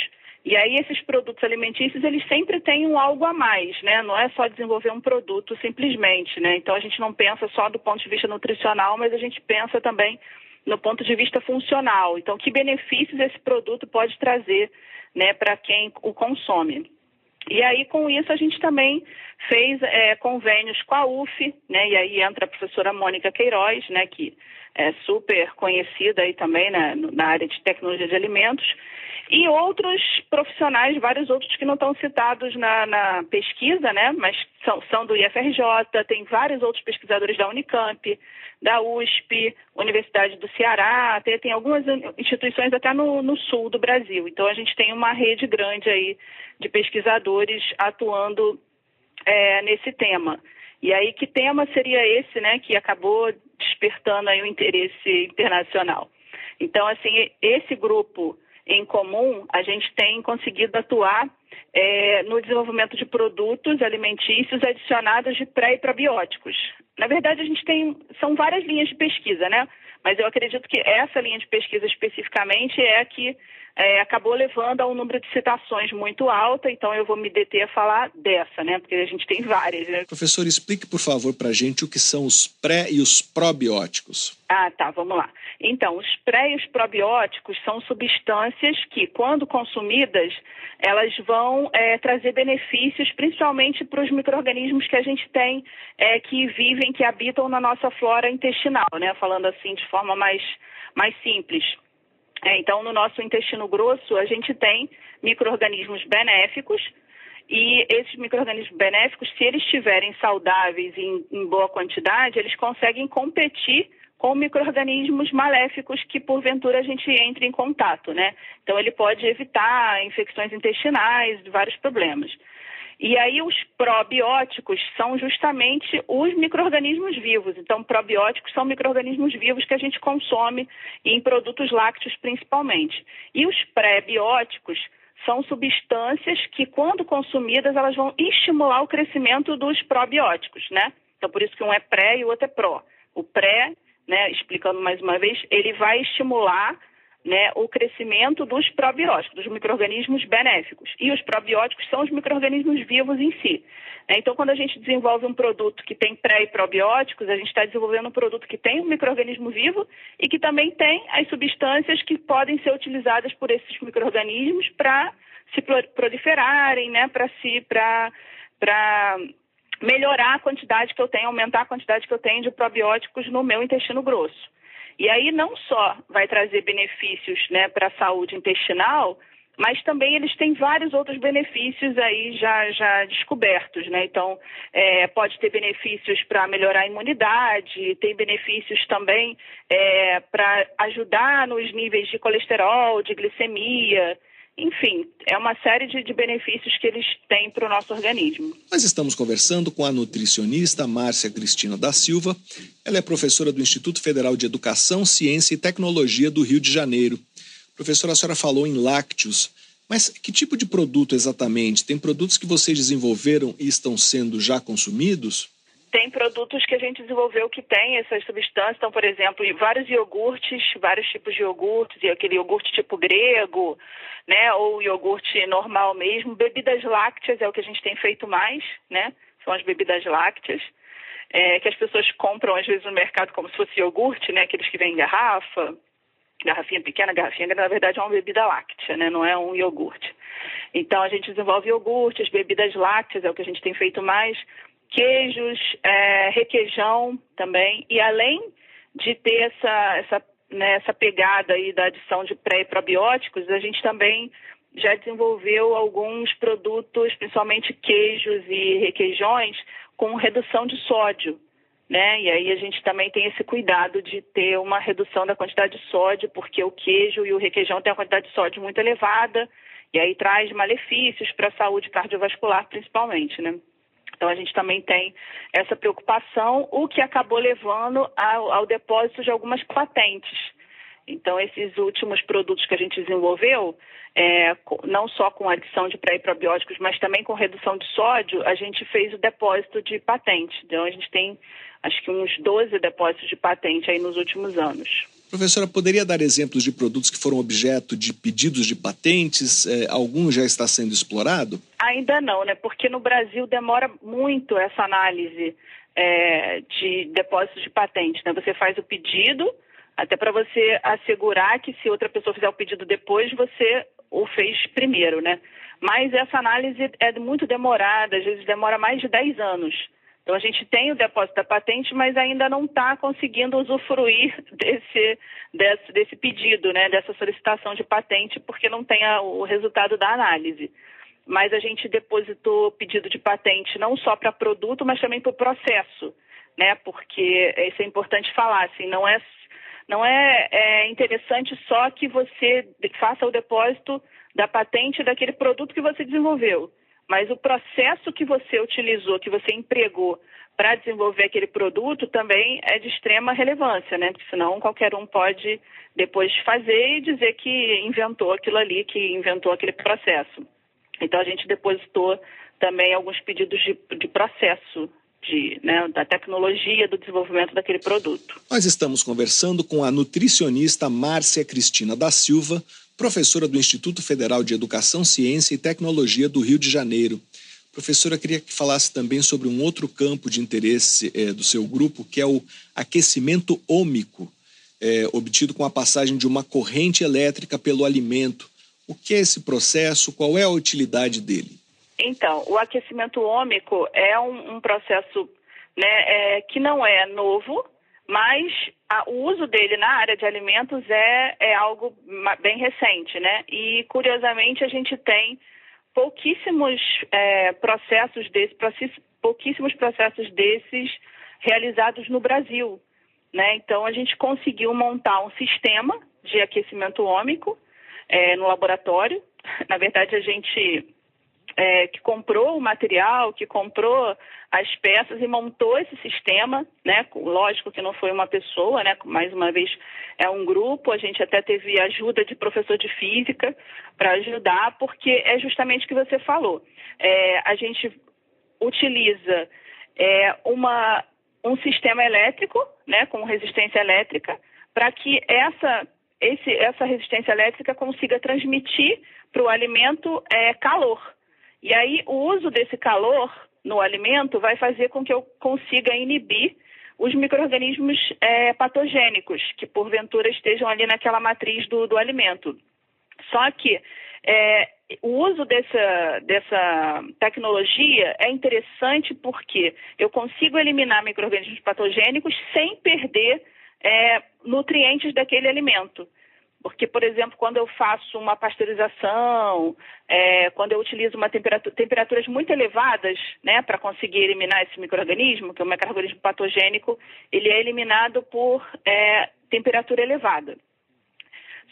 E aí esses produtos alimentícios, eles sempre têm um algo a mais, né? Não é só desenvolver um produto simplesmente, né? Então a gente não pensa só do ponto de vista nutricional, mas a gente pensa também no ponto de vista funcional. Então, que benefícios esse produto pode trazer, né, para quem o consome? E aí, com isso, a gente também fez é, convênios com a UF, né, e aí entra a professora Mônica Queiroz, né, que é super conhecida aí também né, na área de tecnologia de alimentos, e outros profissionais, vários outros que não estão citados na, na pesquisa, né, mas são, são, do IFRJ, tem vários outros pesquisadores da Unicamp, da USP, Universidade do Ceará, tem, tem algumas instituições até no, no, sul do Brasil. Então a gente tem uma rede grande aí de pesquisadores atuando é, nesse tema. E aí que tema seria esse, né, que acabou despertando aí o interesse internacional? Então, assim, esse grupo em comum, a gente tem conseguido atuar é, no desenvolvimento de produtos alimentícios adicionados de pré e probióticos. Na verdade, a gente tem são várias linhas de pesquisa, né? Mas eu acredito que essa linha de pesquisa especificamente é a que é, acabou levando a um número de citações muito alta, então eu vou me deter a falar dessa, né? Porque a gente tem várias. Né? Professor, explique, por favor, para a gente o que são os pré e os probióticos. Ah, tá, vamos lá. Então, os pré e os probióticos são substâncias que, quando consumidas, elas vão é, trazer benefícios, principalmente para os micro-organismos que a gente tem, é, que vivem, que habitam na nossa flora intestinal, né? Falando assim de forma mais, mais simples. É, então, no nosso intestino grosso, a gente tem micro-organismos benéficos, e esses micro-organismos benéficos, se eles estiverem saudáveis em, em boa quantidade, eles conseguem competir com micro-organismos maléficos que porventura a gente entre em contato, né? Então ele pode evitar infecções intestinais, vários problemas. E aí os probióticos são justamente os micro-organismos vivos. Então, probióticos são micro-organismos vivos que a gente consome em produtos lácteos principalmente. E os pré-bióticos são substâncias que, quando consumidas, elas vão estimular o crescimento dos probióticos, né? Então, por isso que um é pré e o outro é pró. O pré, né, explicando mais uma vez, ele vai estimular né, o crescimento dos probióticos, dos micro-organismos benéficos. E os probióticos são os micro-organismos vivos em si. Né? Então, quando a gente desenvolve um produto que tem pré e probióticos, a gente está desenvolvendo um produto que tem um micro-organismo vivo e que também tem as substâncias que podem ser utilizadas por esses micro-organismos para se proliferarem, né, para se para melhorar a quantidade que eu tenho, aumentar a quantidade que eu tenho de probióticos no meu intestino grosso. E aí não só vai trazer benefícios né, para a saúde intestinal, mas também eles têm vários outros benefícios aí já, já descobertos, né? Então, é, pode ter benefícios para melhorar a imunidade, tem benefícios também é, para ajudar nos níveis de colesterol, de glicemia, enfim, é uma série de, de benefícios que eles têm para o nosso organismo. Nós estamos conversando com a nutricionista Márcia Cristina da Silva. Ela é professora do Instituto Federal de Educação, Ciência e Tecnologia do Rio de Janeiro. Professora, a senhora falou em lácteos, mas que tipo de produto exatamente? Tem produtos que vocês desenvolveram e estão sendo já consumidos? Tem produtos que a gente desenvolveu que tem essas substâncias. Então, por exemplo, vários iogurtes, vários tipos de iogurtes, e aquele iogurte tipo grego, né, ou iogurte normal mesmo. Bebidas lácteas é o que a gente tem feito mais, né? São as bebidas lácteas. É, que as pessoas compram às vezes no mercado como se fosse iogurte, né? Aqueles que vêm em garrafa, garrafinha pequena, garrafinha grande, na verdade é uma bebida láctea, né? Não é um iogurte. Então a gente desenvolve iogurtes, bebidas lácteas é o que a gente tem feito mais queijos, é, requeijão também. E além de ter essa, essa, né, essa pegada aí da adição de pré e probióticos, a gente também já desenvolveu alguns produtos, principalmente queijos e requeijões, com redução de sódio. Né? E aí a gente também tem esse cuidado de ter uma redução da quantidade de sódio, porque o queijo e o requeijão têm uma quantidade de sódio muito elevada, e aí traz malefícios para a saúde cardiovascular, principalmente, né? Então a gente também tem essa preocupação, o que acabou levando ao, ao depósito de algumas patentes. Então, esses últimos produtos que a gente desenvolveu, é, não só com adição de pré e probióticos, mas também com redução de sódio, a gente fez o depósito de patente. Então, a gente tem, acho que uns 12 depósitos de patente aí nos últimos anos. Professora, poderia dar exemplos de produtos que foram objeto de pedidos de patentes? É, algum já está sendo explorado? Ainda não, né? Porque no Brasil demora muito essa análise é, de depósitos de patente. Né? Você faz o pedido, até para você assegurar que se outra pessoa fizer o pedido depois, você o fez primeiro, né? Mas essa análise é muito demorada, às vezes demora mais de 10 anos. Então a gente tem o depósito da patente, mas ainda não está conseguindo usufruir desse, desse, desse, pedido, né? Dessa solicitação de patente, porque não tem a, o resultado da análise. Mas a gente depositou pedido de patente não só para produto, mas também para o processo, né? Porque isso é importante falar, assim, não é não é, é interessante só que você faça o depósito da patente daquele produto que você desenvolveu, mas o processo que você utilizou, que você empregou para desenvolver aquele produto também é de extrema relevância, né? Porque senão qualquer um pode depois fazer e dizer que inventou aquilo ali, que inventou aquele processo. Então a gente depositou também alguns pedidos de, de processo de, né, da tecnologia do desenvolvimento daquele produto. Nós estamos conversando com a nutricionista Márcia Cristina da Silva, professora do Instituto Federal de Educação, Ciência e Tecnologia do Rio de Janeiro. Professora, queria que falasse também sobre um outro campo de interesse é, do seu grupo, que é o aquecimento ômico, é, obtido com a passagem de uma corrente elétrica pelo alimento. O que é esse processo? Qual é a utilidade dele? Então, o aquecimento ômico é um, um processo né, é, que não é novo, mas o uso dele na área de alimentos é, é algo bem recente, né? E curiosamente a gente tem pouquíssimos é, processos desses, pouquíssimos processos desses realizados no Brasil, né? Então a gente conseguiu montar um sistema de aquecimento ômico é, no laboratório. Na verdade a gente é, que comprou o material, que comprou as peças e montou esse sistema, né? Lógico que não foi uma pessoa, né? Mais uma vez é um grupo. A gente até teve ajuda de professor de física para ajudar, porque é justamente o que você falou. É, a gente utiliza é, uma, um sistema elétrico, né? Com resistência elétrica, para que essa esse, essa resistência elétrica consiga transmitir para o alimento é, calor. E aí, o uso desse calor no alimento vai fazer com que eu consiga inibir os micro-organismos é, patogênicos que, porventura, estejam ali naquela matriz do, do alimento. Só que é, o uso dessa, dessa tecnologia é interessante porque eu consigo eliminar micro-organismos patogênicos sem perder é, nutrientes daquele alimento. Porque, por exemplo, quando eu faço uma pasteurização, é, quando eu utilizo uma temperatura, temperaturas muito elevadas, né, para conseguir eliminar esse microorganismo, que é um microorganismo patogênico, ele é eliminado por é, temperatura elevada.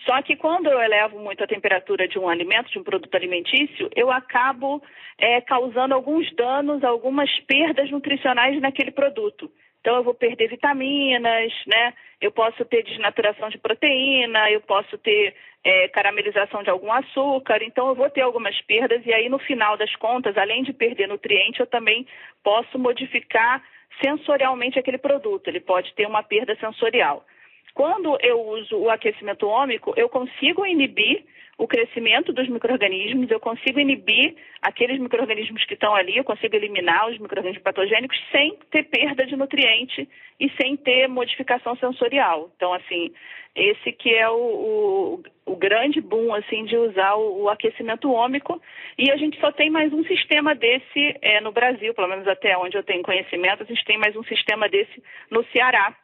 Só que quando eu elevo muito a temperatura de um alimento, de um produto alimentício, eu acabo é, causando alguns danos, algumas perdas nutricionais naquele produto. Então, eu vou perder vitaminas, né? Eu posso ter desnaturação de proteína, eu posso ter é, caramelização de algum açúcar. Então, eu vou ter algumas perdas e aí, no final das contas, além de perder nutriente, eu também posso modificar sensorialmente aquele produto. Ele pode ter uma perda sensorial. Quando eu uso o aquecimento ômico, eu consigo inibir o crescimento dos micro-organismos, eu consigo inibir aqueles micro-organismos que estão ali, eu consigo eliminar os micro-organismos patogênicos sem ter perda de nutriente e sem ter modificação sensorial. Então, assim, esse que é o, o, o grande boom, assim, de usar o, o, aquecimento ômico. E a gente só tem mais um sistema desse é, no Brasil, pelo menos até onde eu tenho conhecimento, a gente tem mais um sistema desse no Ceará,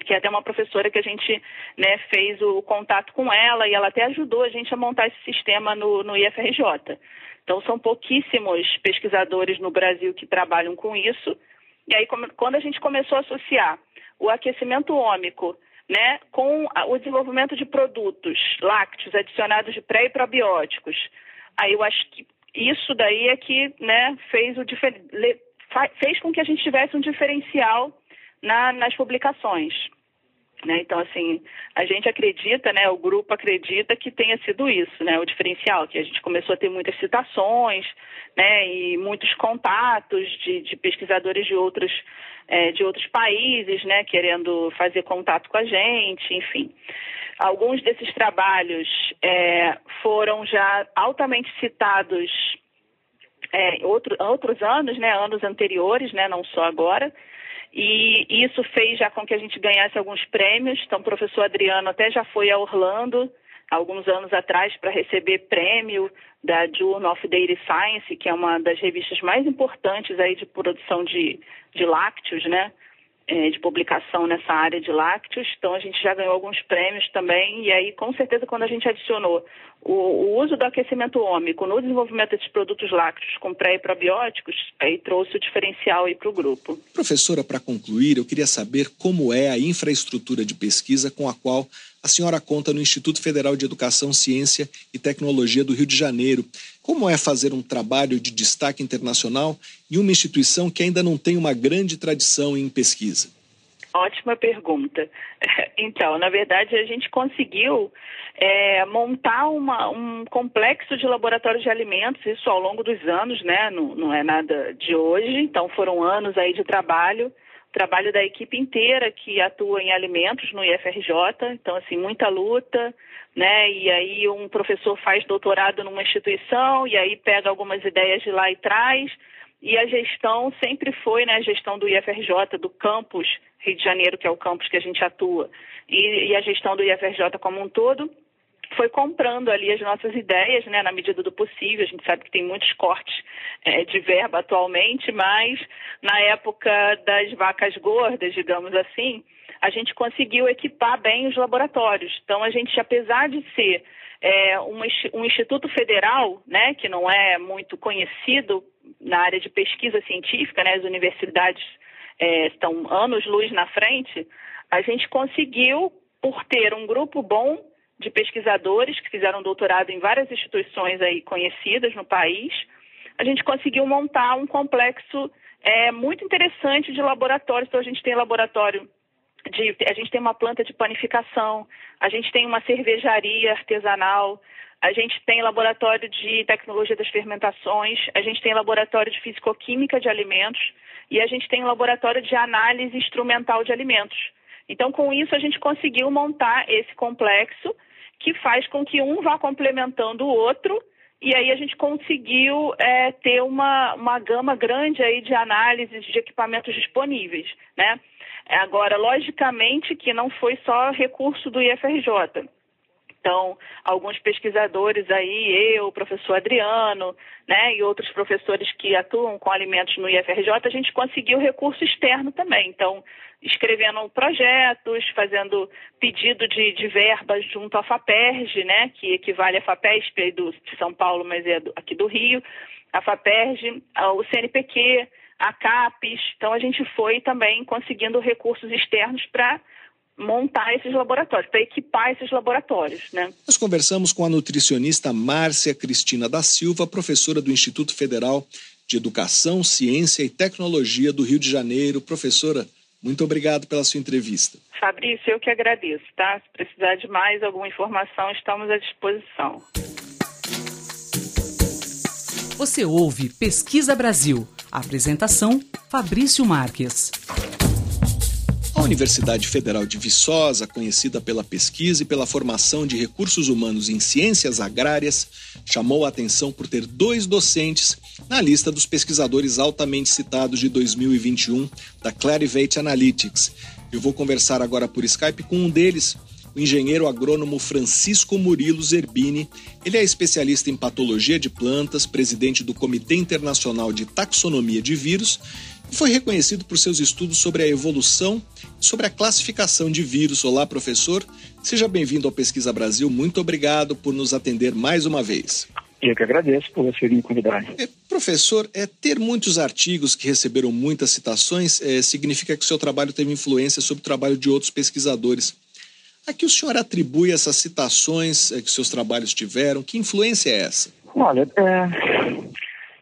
que é até uma professora que a gente né, fez o contato com ela e ela até ajudou a gente a montar esse sistema no, no IFRJ. Então, são pouquíssimos pesquisadores no Brasil que trabalham com isso. E aí, quando a gente começou a associar o aquecimento ômico né, com o desenvolvimento de produtos lácteos adicionados de pré e probióticos, aí eu acho que isso daí é que né, fez, o fez com que a gente tivesse um diferencial na, nas publicações. Né? Então, assim, a gente acredita, né, o grupo acredita que tenha sido isso, né, o diferencial, que a gente começou a ter muitas citações, né, e muitos contatos de, de pesquisadores de outros, é, de outros países, né, querendo fazer contato com a gente, enfim. Alguns desses trabalhos é, foram já altamente citados é, outro, outros anos, né, anos anteriores, né, não só agora, e isso fez já com que a gente ganhasse alguns prêmios. Então, o professor Adriano até já foi a Orlando alguns anos atrás para receber prêmio da Journal of Dairy Science, que é uma das revistas mais importantes aí de produção de, de lácteos, né? É, de publicação nessa área de lácteos, então a gente já ganhou alguns prêmios também, e aí com certeza quando a gente adicionou o, o uso do aquecimento ômico no desenvolvimento desses produtos lácteos com pré e probióticos, aí trouxe o diferencial aí para o grupo. Professora, para concluir, eu queria saber como é a infraestrutura de pesquisa com a qual a senhora conta no Instituto Federal de Educação, Ciência e Tecnologia do Rio de Janeiro. Como é fazer um trabalho de destaque internacional em uma instituição que ainda não tem uma grande tradição em pesquisa? Ótima pergunta. Então, na verdade, a gente conseguiu é, montar uma, um complexo de laboratórios de alimentos, isso ao longo dos anos, né? Não, não é nada de hoje, então foram anos aí de trabalho trabalho da equipe inteira que atua em alimentos no IFRJ, então assim, muita luta, né? E aí um professor faz doutorado numa instituição e aí pega algumas ideias de lá e traz. E a gestão sempre foi, né, a gestão do IFRJ, do campus Rio de Janeiro, que é o campus que a gente atua, e, e a gestão do IFRJ como um todo, foi comprando ali as nossas ideias, né, na medida do possível. A gente sabe que tem muitos cortes é, de verba atualmente, mas na época das vacas gordas, digamos assim, a gente conseguiu equipar bem os laboratórios. Então, a gente, apesar de ser é, um, um instituto federal, né, que não é muito conhecido na área de pesquisa científica, né, as universidades é, estão anos-luz na frente, a gente conseguiu, por ter um grupo bom de pesquisadores que fizeram doutorado em várias instituições aí conhecidas no país, a gente conseguiu montar um complexo é, muito interessante de laboratórios. Então, a gente tem laboratório de, a gente tem uma planta de panificação, a gente tem uma cervejaria artesanal, a gente tem laboratório de tecnologia das fermentações, a gente tem laboratório de fisicoquímica de alimentos e a gente tem laboratório de análise instrumental de alimentos. Então, com isso, a gente conseguiu montar esse complexo que faz com que um vá complementando o outro e aí a gente conseguiu é, ter uma, uma gama grande aí de análises de equipamentos disponíveis, né? Agora, logicamente que não foi só recurso do IFRJ. Então, alguns pesquisadores aí, eu, o professor Adriano, né, e outros professores que atuam com alimentos no IFRJ, a gente conseguiu recurso externo também. Então, escrevendo projetos, fazendo pedido de, de verbas junto à FAPERJ, né, que equivale à FAPESP do, de São Paulo, mas é do, aqui do Rio, a FAPERJ, o CNPq, a CAPES. Então, a gente foi também conseguindo recursos externos para montar esses laboratórios, para equipar esses laboratórios. Né? Nós conversamos com a nutricionista Márcia Cristina da Silva, professora do Instituto Federal de Educação, Ciência e Tecnologia do Rio de Janeiro. Professora, muito obrigado pela sua entrevista. Fabrício, eu que agradeço, tá? Se precisar de mais alguma informação, estamos à disposição. Você ouve Pesquisa Brasil. Apresentação: Fabrício Marques. Universidade Federal de Viçosa, conhecida pela pesquisa e pela formação de recursos humanos em ciências agrárias, chamou a atenção por ter dois docentes na lista dos pesquisadores altamente citados de 2021 da Clarivate Analytics. Eu vou conversar agora por Skype com um deles, o engenheiro agrônomo Francisco Murilo Zerbini. Ele é especialista em patologia de plantas, presidente do Comitê Internacional de Taxonomia de Vírus e foi reconhecido por seus estudos sobre a evolução e sobre a classificação de vírus. Olá, professor. Seja bem-vindo ao Pesquisa Brasil. Muito obrigado por nos atender mais uma vez. Eu que agradeço por você me convidar. É, professor, é, ter muitos artigos que receberam muitas citações é, significa que o seu trabalho teve influência sobre o trabalho de outros pesquisadores. A que o senhor atribui essas citações é, que seus trabalhos tiveram? Que influência é essa? Olha, é,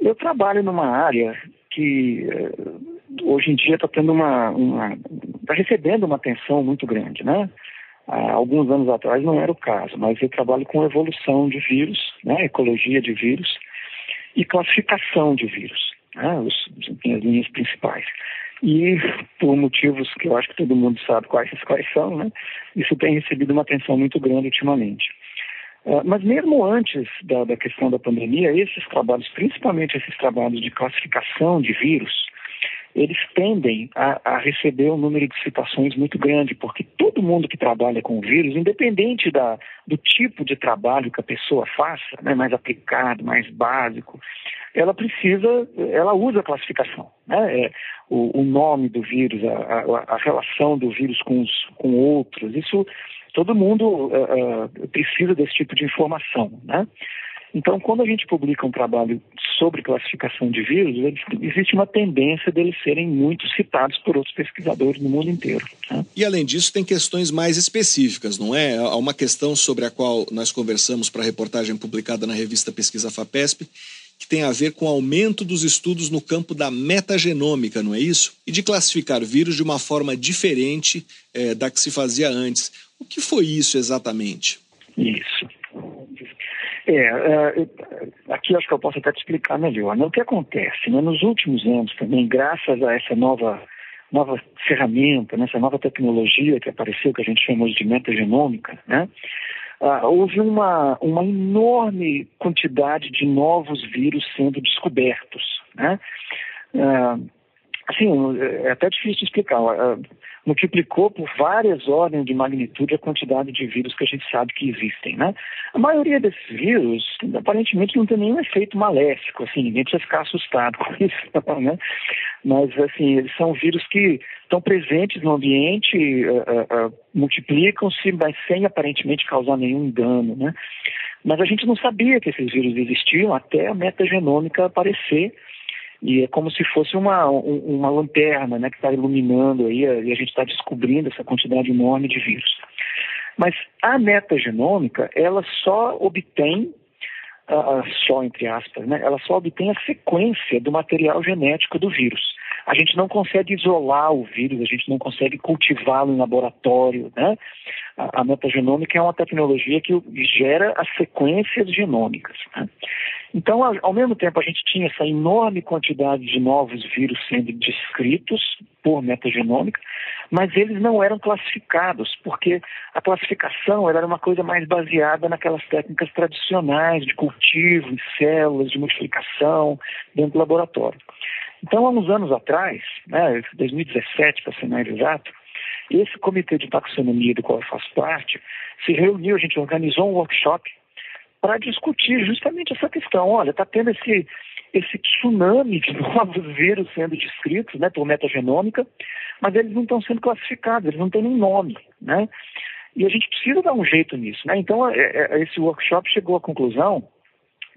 eu trabalho numa área que é, hoje em dia está tendo uma, uma está recebendo uma atenção muito grande, né? Há alguns anos atrás não era o caso, mas eu trabalho com evolução de vírus, né, ecologia de vírus e classificação de vírus, né, os, as linhas principais. E por motivos que eu acho que todo mundo sabe quais, quais são, né, isso tem recebido uma atenção muito grande ultimamente. Uh, mas mesmo antes da, da questão da pandemia, esses trabalhos, principalmente esses trabalhos de classificação de vírus, eles tendem a, a, receber um número de citações muito grande, porque todo mundo que trabalha com vírus, independente da, do tipo de trabalho que a pessoa faça, né, mais aplicado, mais básico, ela precisa, ela usa a classificação. Né, é, o, o, nome do vírus, a, a, a, relação do vírus com, os, com outros, isso todo mundo uh, uh, precisa desse tipo de informação. Né? Então, quando a gente publica um trabalho sobre classificação de vírus, existe uma tendência deles serem muito citados por outros pesquisadores no mundo inteiro. Né? E, além disso, tem questões mais específicas, não é? Há uma questão sobre a qual nós conversamos para a reportagem publicada na revista Pesquisa FAPESP, que tem a ver com o aumento dos estudos no campo da metagenômica, não é isso? E de classificar vírus de uma forma diferente é, da que se fazia antes. O que foi isso exatamente? Isso. É, é, aqui acho que eu posso até te explicar melhor. Né? O que acontece? Né? Nos últimos anos também, graças a essa nova, nova ferramenta, né? essa nova tecnologia que apareceu, que a gente chamou de metagenômica, né? Uh, houve uma, uma enorme quantidade de novos vírus sendo descobertos. Né? Uh, assim, é até difícil explicar. Multiplicou por várias ordens de magnitude a quantidade de vírus que a gente sabe que existem, né? A maioria desses vírus, aparentemente, não tem nenhum efeito maléfico, assim, ninguém precisa ficar assustado com isso, né? Mas, assim, eles são vírus que estão presentes no ambiente, uh, uh, uh, multiplicam-se, mas sem aparentemente causar nenhum dano, né? Mas a gente não sabia que esses vírus existiam até a metagenômica aparecer, e é como se fosse uma, uma lanterna né, que está iluminando aí, e a gente está descobrindo essa quantidade enorme de vírus. Mas a metagenômica, ela só obtém, uh, só entre aspas, né, ela só obtém a sequência do material genético do vírus. A gente não consegue isolar o vírus, a gente não consegue cultivá-lo em laboratório. Né? A, metagenômica é uma tecnologia que gera as sequências genômicas. Né? Então, ao mesmo tempo, a gente tinha essa enorme quantidade de novos vírus sendo descritos por metagenômica, mas eles não eram classificados, porque a classificação era uma coisa mais baseada naquelas técnicas tradicionais de cultivo, em células, de multiplicação, dentro do laboratório. Então, há uns anos atrás, né, 2017 para ser mais exato, esse comitê de taxonomia do qual eu faço parte se reuniu, a gente organizou um workshop para discutir justamente essa questão. Olha, está tendo esse, esse tsunami de novos vírus sendo descritos né, por metagenômica, mas eles não estão sendo classificados, eles não têm nem nome. Né? E a gente precisa dar um jeito nisso. Né? Então, é, é, esse workshop chegou à conclusão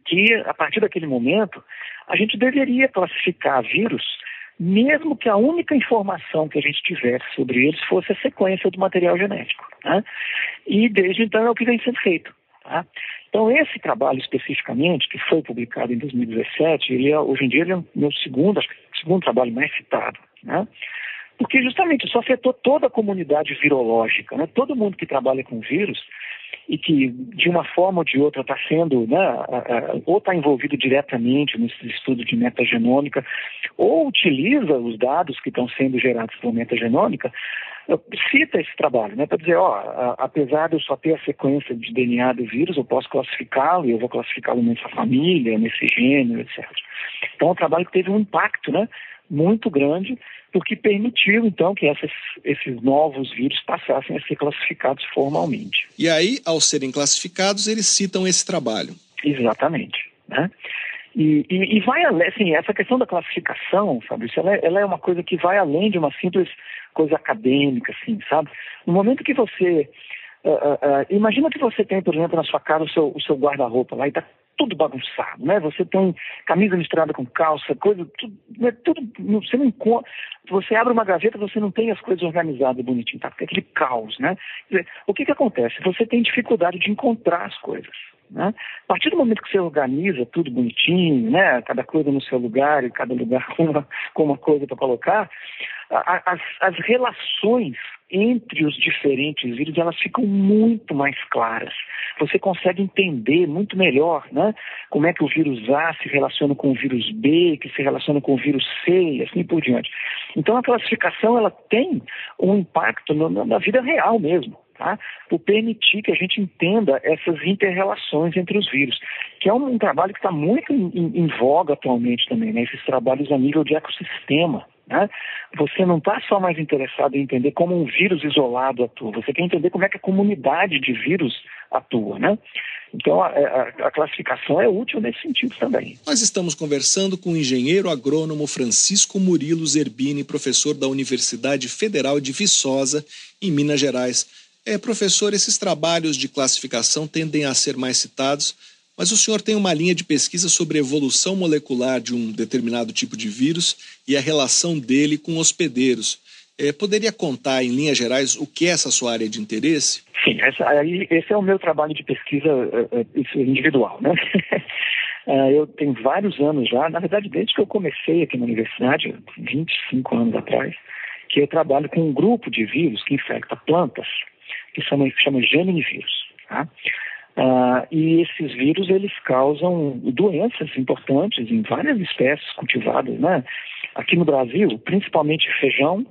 que, a partir daquele momento, a gente deveria classificar vírus, mesmo que a única informação que a gente tivesse sobre eles fosse a sequência do material genético. Né? E desde então é o que vem sendo feito. Tá? Então, esse trabalho especificamente, que foi publicado em 2017, ele é, hoje em dia ele é o meu segundo, acho que segundo trabalho mais citado, né? porque justamente isso afetou toda a comunidade virológica, né? todo mundo que trabalha com vírus e que de uma forma ou de outra está sendo, né, ou está envolvido diretamente nesse estudo de metagenômica, ou utiliza os dados que estão sendo gerados por metagenômica, cita esse trabalho, né, para dizer, ó, apesar de eu só ter a sequência de DNA do vírus, eu posso classificá-lo, e eu vou classificá-lo nessa família, nesse gênero, etc. Então, é um trabalho que teve um impacto, né, muito grande, porque permitiu, então, que essas, esses novos vírus passassem a ser classificados formalmente. E aí, ao serem classificados, eles citam esse trabalho. Exatamente. Né? E, e, e, vai além, assim, essa questão da classificação, Fabrício, ela, é, ela, é uma coisa que vai além de uma simples coisa acadêmica, assim, sabe? No momento que você. Uh, uh, uh, imagina que você tem, por exemplo, na sua casa o seu, o seu guarda-roupa lá e está tudo bagunçado, né? Você tem camisa misturada com calça, coisa, tudo, né? tudo você não encontra, você abre uma gaveta, você não tem as coisas organizadas bonitinho, tá? Aquele caos, né? Dizer, o que que acontece? Você tem dificuldade de encontrar as coisas. Né? A partir do momento que você organiza tudo bonitinho, né? cada coisa no seu lugar e cada lugar com uma, com uma coisa para colocar, as, as relações entre os diferentes vírus elas ficam muito mais claras. Você consegue entender muito melhor né, como é que o vírus A se relaciona com o vírus B, que se relaciona com o vírus C e assim por diante. Então a classificação ela tem um impacto no, na vida real mesmo tá? por permitir que a gente entenda essas interrelações entre os vírus, que é um, um trabalho que está muito em, em, voga atualmente também, né? esses trabalhos a nível de ecossistema. Né? Você não está só mais interessado em entender como um vírus isolado atua, você quer entender como é que a comunidade de vírus atua. Né? Então, a, a, a, classificação é útil nesse sentido também. Nós estamos conversando com o engenheiro agrônomo Francisco Murilo Zerbini, professor da Universidade Federal de Viçosa, em Minas Gerais. É, professor, esses trabalhos de classificação tendem a ser mais citados, mas o senhor tem uma linha de pesquisa sobre a evolução molecular de um determinado tipo de vírus e a relação dele com hospedeiros. É, poderia contar, em linhas gerais, o que é essa sua área de interesse? Sim, essa, aí, esse é o meu trabalho de pesquisa uh, individual. Né? uh, eu tenho vários anos já, na verdade, desde que eu comecei aqui na universidade, 25 anos atrás, que eu trabalho com um grupo de vírus que infecta plantas que chama, chama geminivírus. Tá? Ah, e esses vírus eles causam doenças importantes em várias espécies cultivadas, né? Aqui no Brasil, principalmente feijão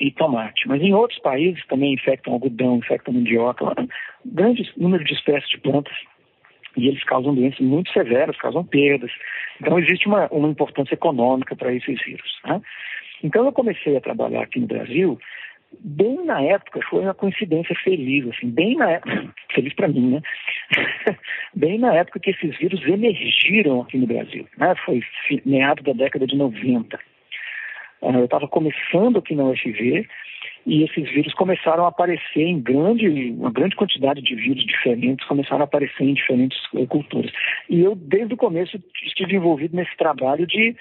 e tomate, mas em outros países também infectam algodão, infectam mandioca, um grande número de espécies de plantas e eles causam doenças muito severas, causam perdas. Então existe uma, uma importância econômica para esses vírus. Né? Então eu comecei a trabalhar aqui no Brasil bem na época, foi uma coincidência feliz, assim, bem na época, feliz para mim, né? bem na época que esses vírus emergiram aqui no Brasil, né? Foi meado da década de 90. Ah, eu estava começando aqui na UFV e esses vírus começaram a aparecer em grande, uma grande quantidade de vírus diferentes começaram a aparecer em diferentes culturas. E eu, desde o começo, estive envolvido nesse trabalho de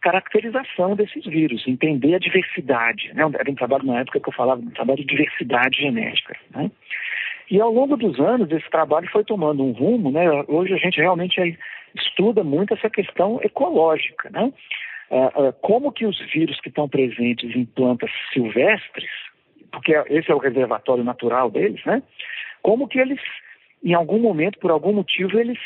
caracterização desses vírus, entender a diversidade. Né? Era um trabalho na época que eu falava um trabalho de diversidade genética. Né? E ao longo dos anos, esse trabalho foi tomando um rumo. Né? Hoje a gente realmente estuda muito essa questão ecológica. Né? Uh, uh, como que os vírus que estão presentes em plantas silvestres, porque esse é o reservatório natural deles, né? como que eles, em algum momento, por algum motivo, eles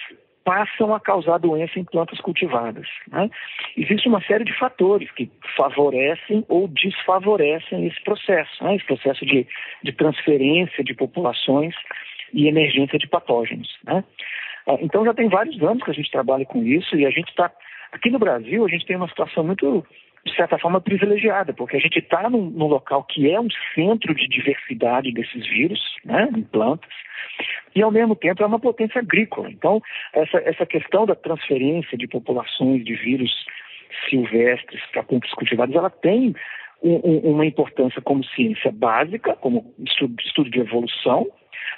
passam a causar doença em plantas cultivadas. Né? Existe uma série de fatores que favorecem ou desfavorecem esse processo, né? esse processo de, de transferência de populações e emergência de patógenos. Né? Ah, então já tem vários anos que a gente trabalha com isso e a gente está aqui no Brasil a gente tem uma situação muito de certa forma, privilegiada, porque a gente está num, num, local que é um centro de diversidade desses vírus, né, em plantas, e ao mesmo tempo é uma potência agrícola. Então, essa, essa questão da transferência de populações de vírus silvestres para plantas cultivadas, ela tem um, um, uma importância como ciência básica, como estudo, estudo de evolução,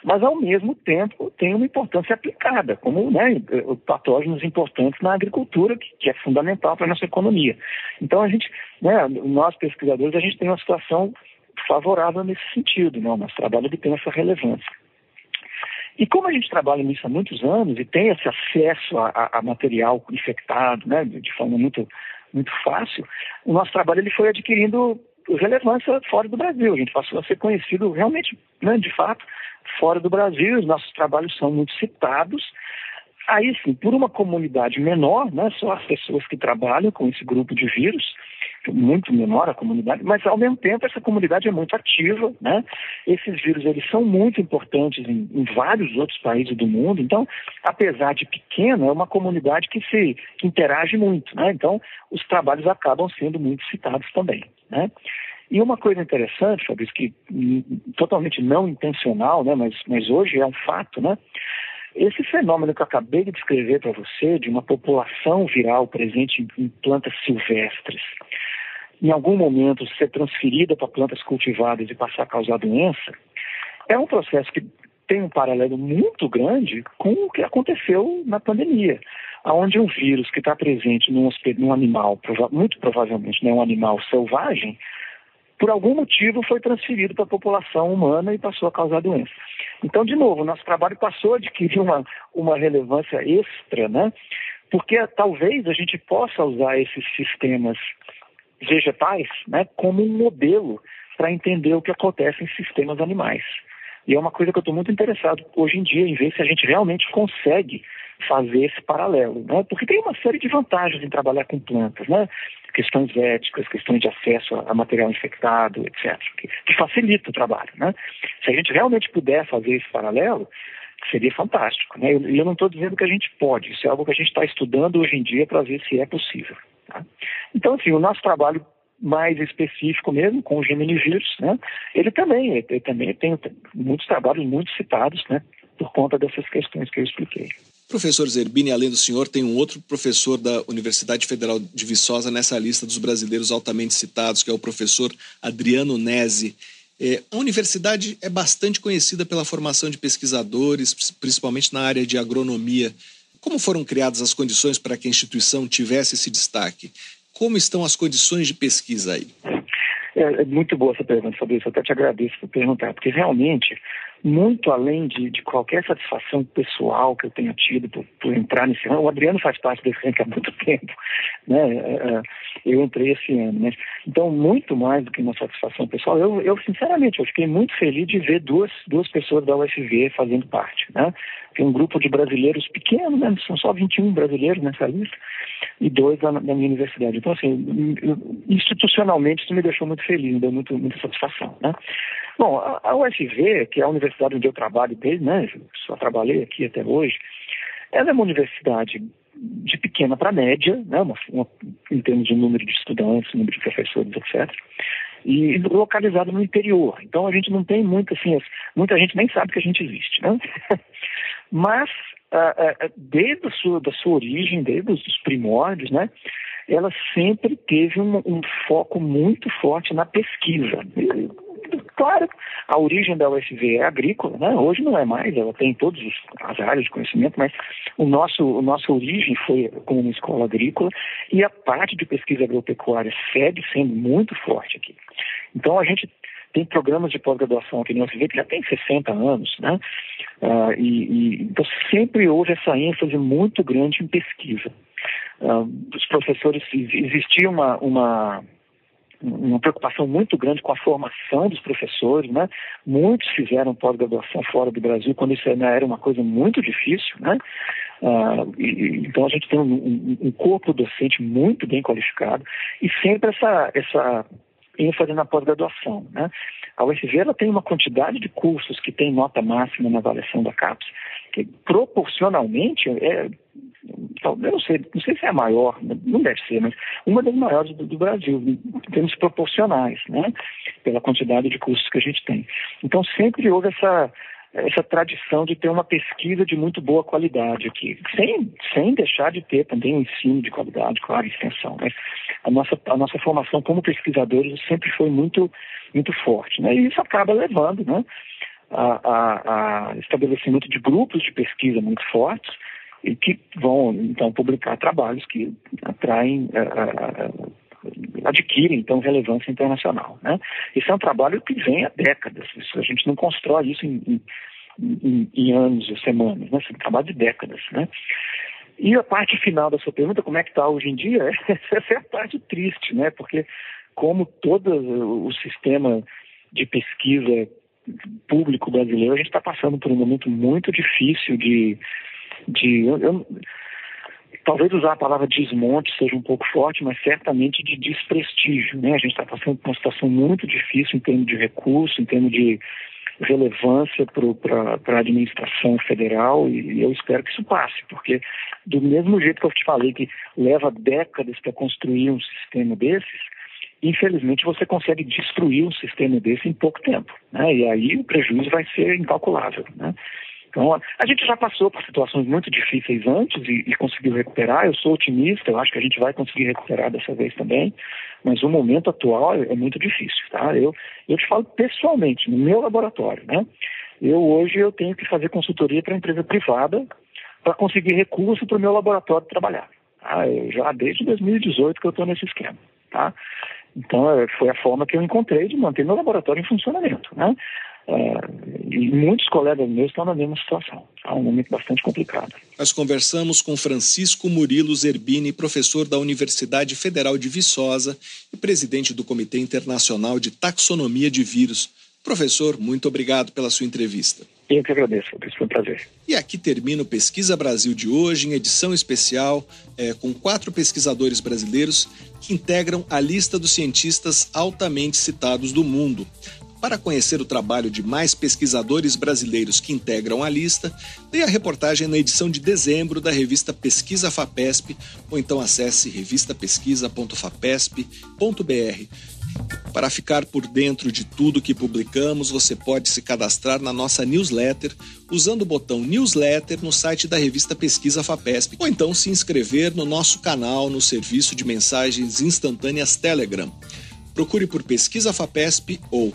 mas ao mesmo tempo tem uma importância aplicada, como né, patógenos importantes na agricultura, que, que é fundamental para a nossa economia. Então a gente, né, nós pesquisadores, a gente tem uma situação favorável nesse sentido, né? o nosso trabalho tem essa relevância. E como a gente trabalha nisso há muitos anos e tem esse acesso a, a material infectado, né, de forma muito, muito fácil, o nosso trabalho ele foi adquirindo relevância fora do Brasil. A gente passou a ser conhecido realmente, né, de fato, fora do Brasil. Os nossos trabalhos são muito citados. Aí sim, por uma comunidade menor, né, só as pessoas que trabalham com esse grupo de vírus, muito menor a comunidade, mas ao mesmo tempo essa comunidade é muito ativa, né? Esses vírus eles são muito importantes em, em vários outros países do mundo, então, apesar de pequena, é uma comunidade que se que interage muito, né? Então, os trabalhos acabam sendo muito citados também, né? E uma coisa interessante, Fabrício, que totalmente não intencional, né, mas, mas hoje é um fato, né? Esse fenômeno que eu acabei de descrever para você, de uma população viral presente em plantas silvestres, em algum momento ser transferida para plantas cultivadas e passar a causar doença, é um processo que tem um paralelo muito grande com o que aconteceu na pandemia, onde um vírus que está presente num, num animal, muito provavelmente né, um animal selvagem, por algum motivo foi transferido para a população humana e passou a causar doença. Então, de novo, nosso trabalho passou a adquirir uma, uma relevância extra, né? Porque talvez a gente possa usar esses sistemas vegetais né, como um modelo para entender o que acontece em sistemas animais. E é uma coisa que eu estou muito interessado hoje em dia em ver se a gente realmente consegue fazer esse paralelo, né? Porque tem uma série de vantagens em trabalhar com plantas, né? Questões éticas, questões de acesso a material infectado, etc., que, que facilita o trabalho, né? Se a gente realmente puder fazer esse paralelo, seria fantástico, né? E eu, eu, não estou dizendo que a gente pode, isso é algo que a gente está estudando hoje em dia para ver se é possível. Tá? Então, assim, o nosso trabalho mais específico mesmo, com o Gemini vírus, né? Ele também, ele também tem muitos trabalhos muito citados, né? Por conta dessas questões que eu expliquei. Professor Zerbini, além do senhor, tem um outro professor da Universidade Federal de Viçosa nessa lista dos brasileiros altamente citados, que é o professor Adriano Nese. É, a universidade é bastante conhecida pela formação de pesquisadores, principalmente na área de agronomia. Como foram criadas as condições para que a instituição tivesse esse destaque? Como estão as condições de pesquisa aí? É, é muito boa essa pergunta, Fabrício. Eu até te agradeço por perguntar, porque realmente, muito além de, de qualquer satisfação pessoal que eu tenha tido por, por entrar nesse ano, o Adriano faz parte desse ranking há muito tempo, né? É, é, eu entrei esse ano, mas então muito mais do que uma satisfação pessoal, eu, eu sinceramente eu fiquei muito feliz de ver duas duas pessoas da UFV fazendo parte, né? Tem um grupo de brasileiros pequeno, né? São só 21 brasileiros nessa lista e dois da, da minha universidade. Então, assim, institucionalmente isso me deixou muito feliz, me deu muito, muita satisfação, né? Bom, a, a UFV, que é a universidade onde eu trabalho desde, né, só trabalhei aqui até hoje, ela é uma universidade de pequena para média, né, uma, uma, em termos de número de estudantes, número de professores, etc. E localizada no interior. Então a gente não tem muito assim, muita gente nem sabe que a gente existe, né? Mas desde a sua, da sua origem, desde os primórdios, né, ela sempre teve um, um foco muito forte na pesquisa. Claro, a origem da UFV é agrícola, né? hoje não é mais, ela tem todas as áreas de conhecimento, mas o nosso, a nossa origem foi como uma escola agrícola e a parte de pesquisa agropecuária segue sendo muito forte aqui. Então a gente tem programas de pós-graduação aqui no UFV que já tem 60 anos, né? Uh, e, e, então sempre houve essa ênfase muito grande em pesquisa. Uh, os professores, existia uma, uma, uma preocupação muito grande com a formação dos professores, né? Muitos fizeram pós-graduação fora do Brasil quando isso ainda era uma coisa muito difícil, né? E, então a gente tem um, um, corpo docente muito bem qualificado e sempre essa, essa ênfase na pós-graduação. Né? A UFV ela tem uma quantidade de cursos que tem nota máxima na avaliação da CAPES, que proporcionalmente é, eu não sei, não sei se é a maior, não deve ser, mas uma das maiores do, do Brasil, em termos proporcionais, né? Pela quantidade de cursos que a gente tem. Então sempre houve essa essa tradição de ter uma pesquisa de muito boa qualidade aqui, sem, sem deixar de ter também um ensino de qualidade, claro, extensão. Mas a nossa, a nossa formação como pesquisadores sempre foi muito, muito forte. Né? E isso acaba levando né, a, a, a estabelecimento de grupos de pesquisa muito fortes e que vão, então, publicar trabalhos que atraem. A, a, adquirem, então, relevância internacional. Né? Esse é um trabalho que vem há décadas. Isso, a gente não constrói isso em, em, em anos ou semanas, né? Isso é um trabalho de décadas. Né? E a parte final da sua pergunta, como é que está hoje em dia, essa é a parte triste, né? Porque como todo o sistema de pesquisa público brasileiro, a gente está passando por um momento muito difícil de... de eu, eu, talvez usar a palavra desmonte seja um pouco forte, mas certamente de desprestígio. Né? A gente está passando por uma situação muito difícil em termos de recurso, em termos de relevância para a administração federal e eu espero que isso passe, porque do mesmo jeito que eu te falei que leva décadas para construir um sistema desses, infelizmente você consegue destruir um sistema desse em pouco tempo, né? E aí o prejuízo vai ser incalculável, né? Então, a gente já passou por situações muito difíceis antes e, e, conseguiu recuperar. Eu sou otimista, eu acho que a gente vai conseguir recuperar dessa vez também, mas o momento atual é, é muito difícil, tá? Eu, eu te falo pessoalmente, no meu laboratório, né? Eu hoje eu tenho que fazer consultoria para empresa privada para conseguir recurso para o meu laboratório trabalhar. Tá? Eu já desde 2018 que eu estou nesse esquema, tá? Então, é, foi a forma que eu encontrei de manter meu laboratório em funcionamento, né? É, e muitos colegas meus estão na mesma situação. É um momento bastante complicado. Nós conversamos com Francisco Murilo Zerbini, professor da Universidade Federal de Viçosa e presidente do Comitê Internacional de Taxonomia de Vírus. Professor, muito obrigado pela sua entrevista. Eu que agradeço, foi um prazer. E aqui termina o Pesquisa Brasil de hoje, em edição especial, é, com quatro pesquisadores brasileiros que integram a lista dos cientistas altamente citados do mundo. Para conhecer o trabalho de mais pesquisadores brasileiros que integram a lista, dê a reportagem na edição de dezembro da revista Pesquisa FAPESP ou então acesse revistapesquisa.fapesp.br. Para ficar por dentro de tudo que publicamos, você pode se cadastrar na nossa newsletter usando o botão newsletter no site da revista Pesquisa FAPESP ou então se inscrever no nosso canal no serviço de mensagens instantâneas Telegram. Procure por Pesquisa FAPESP ou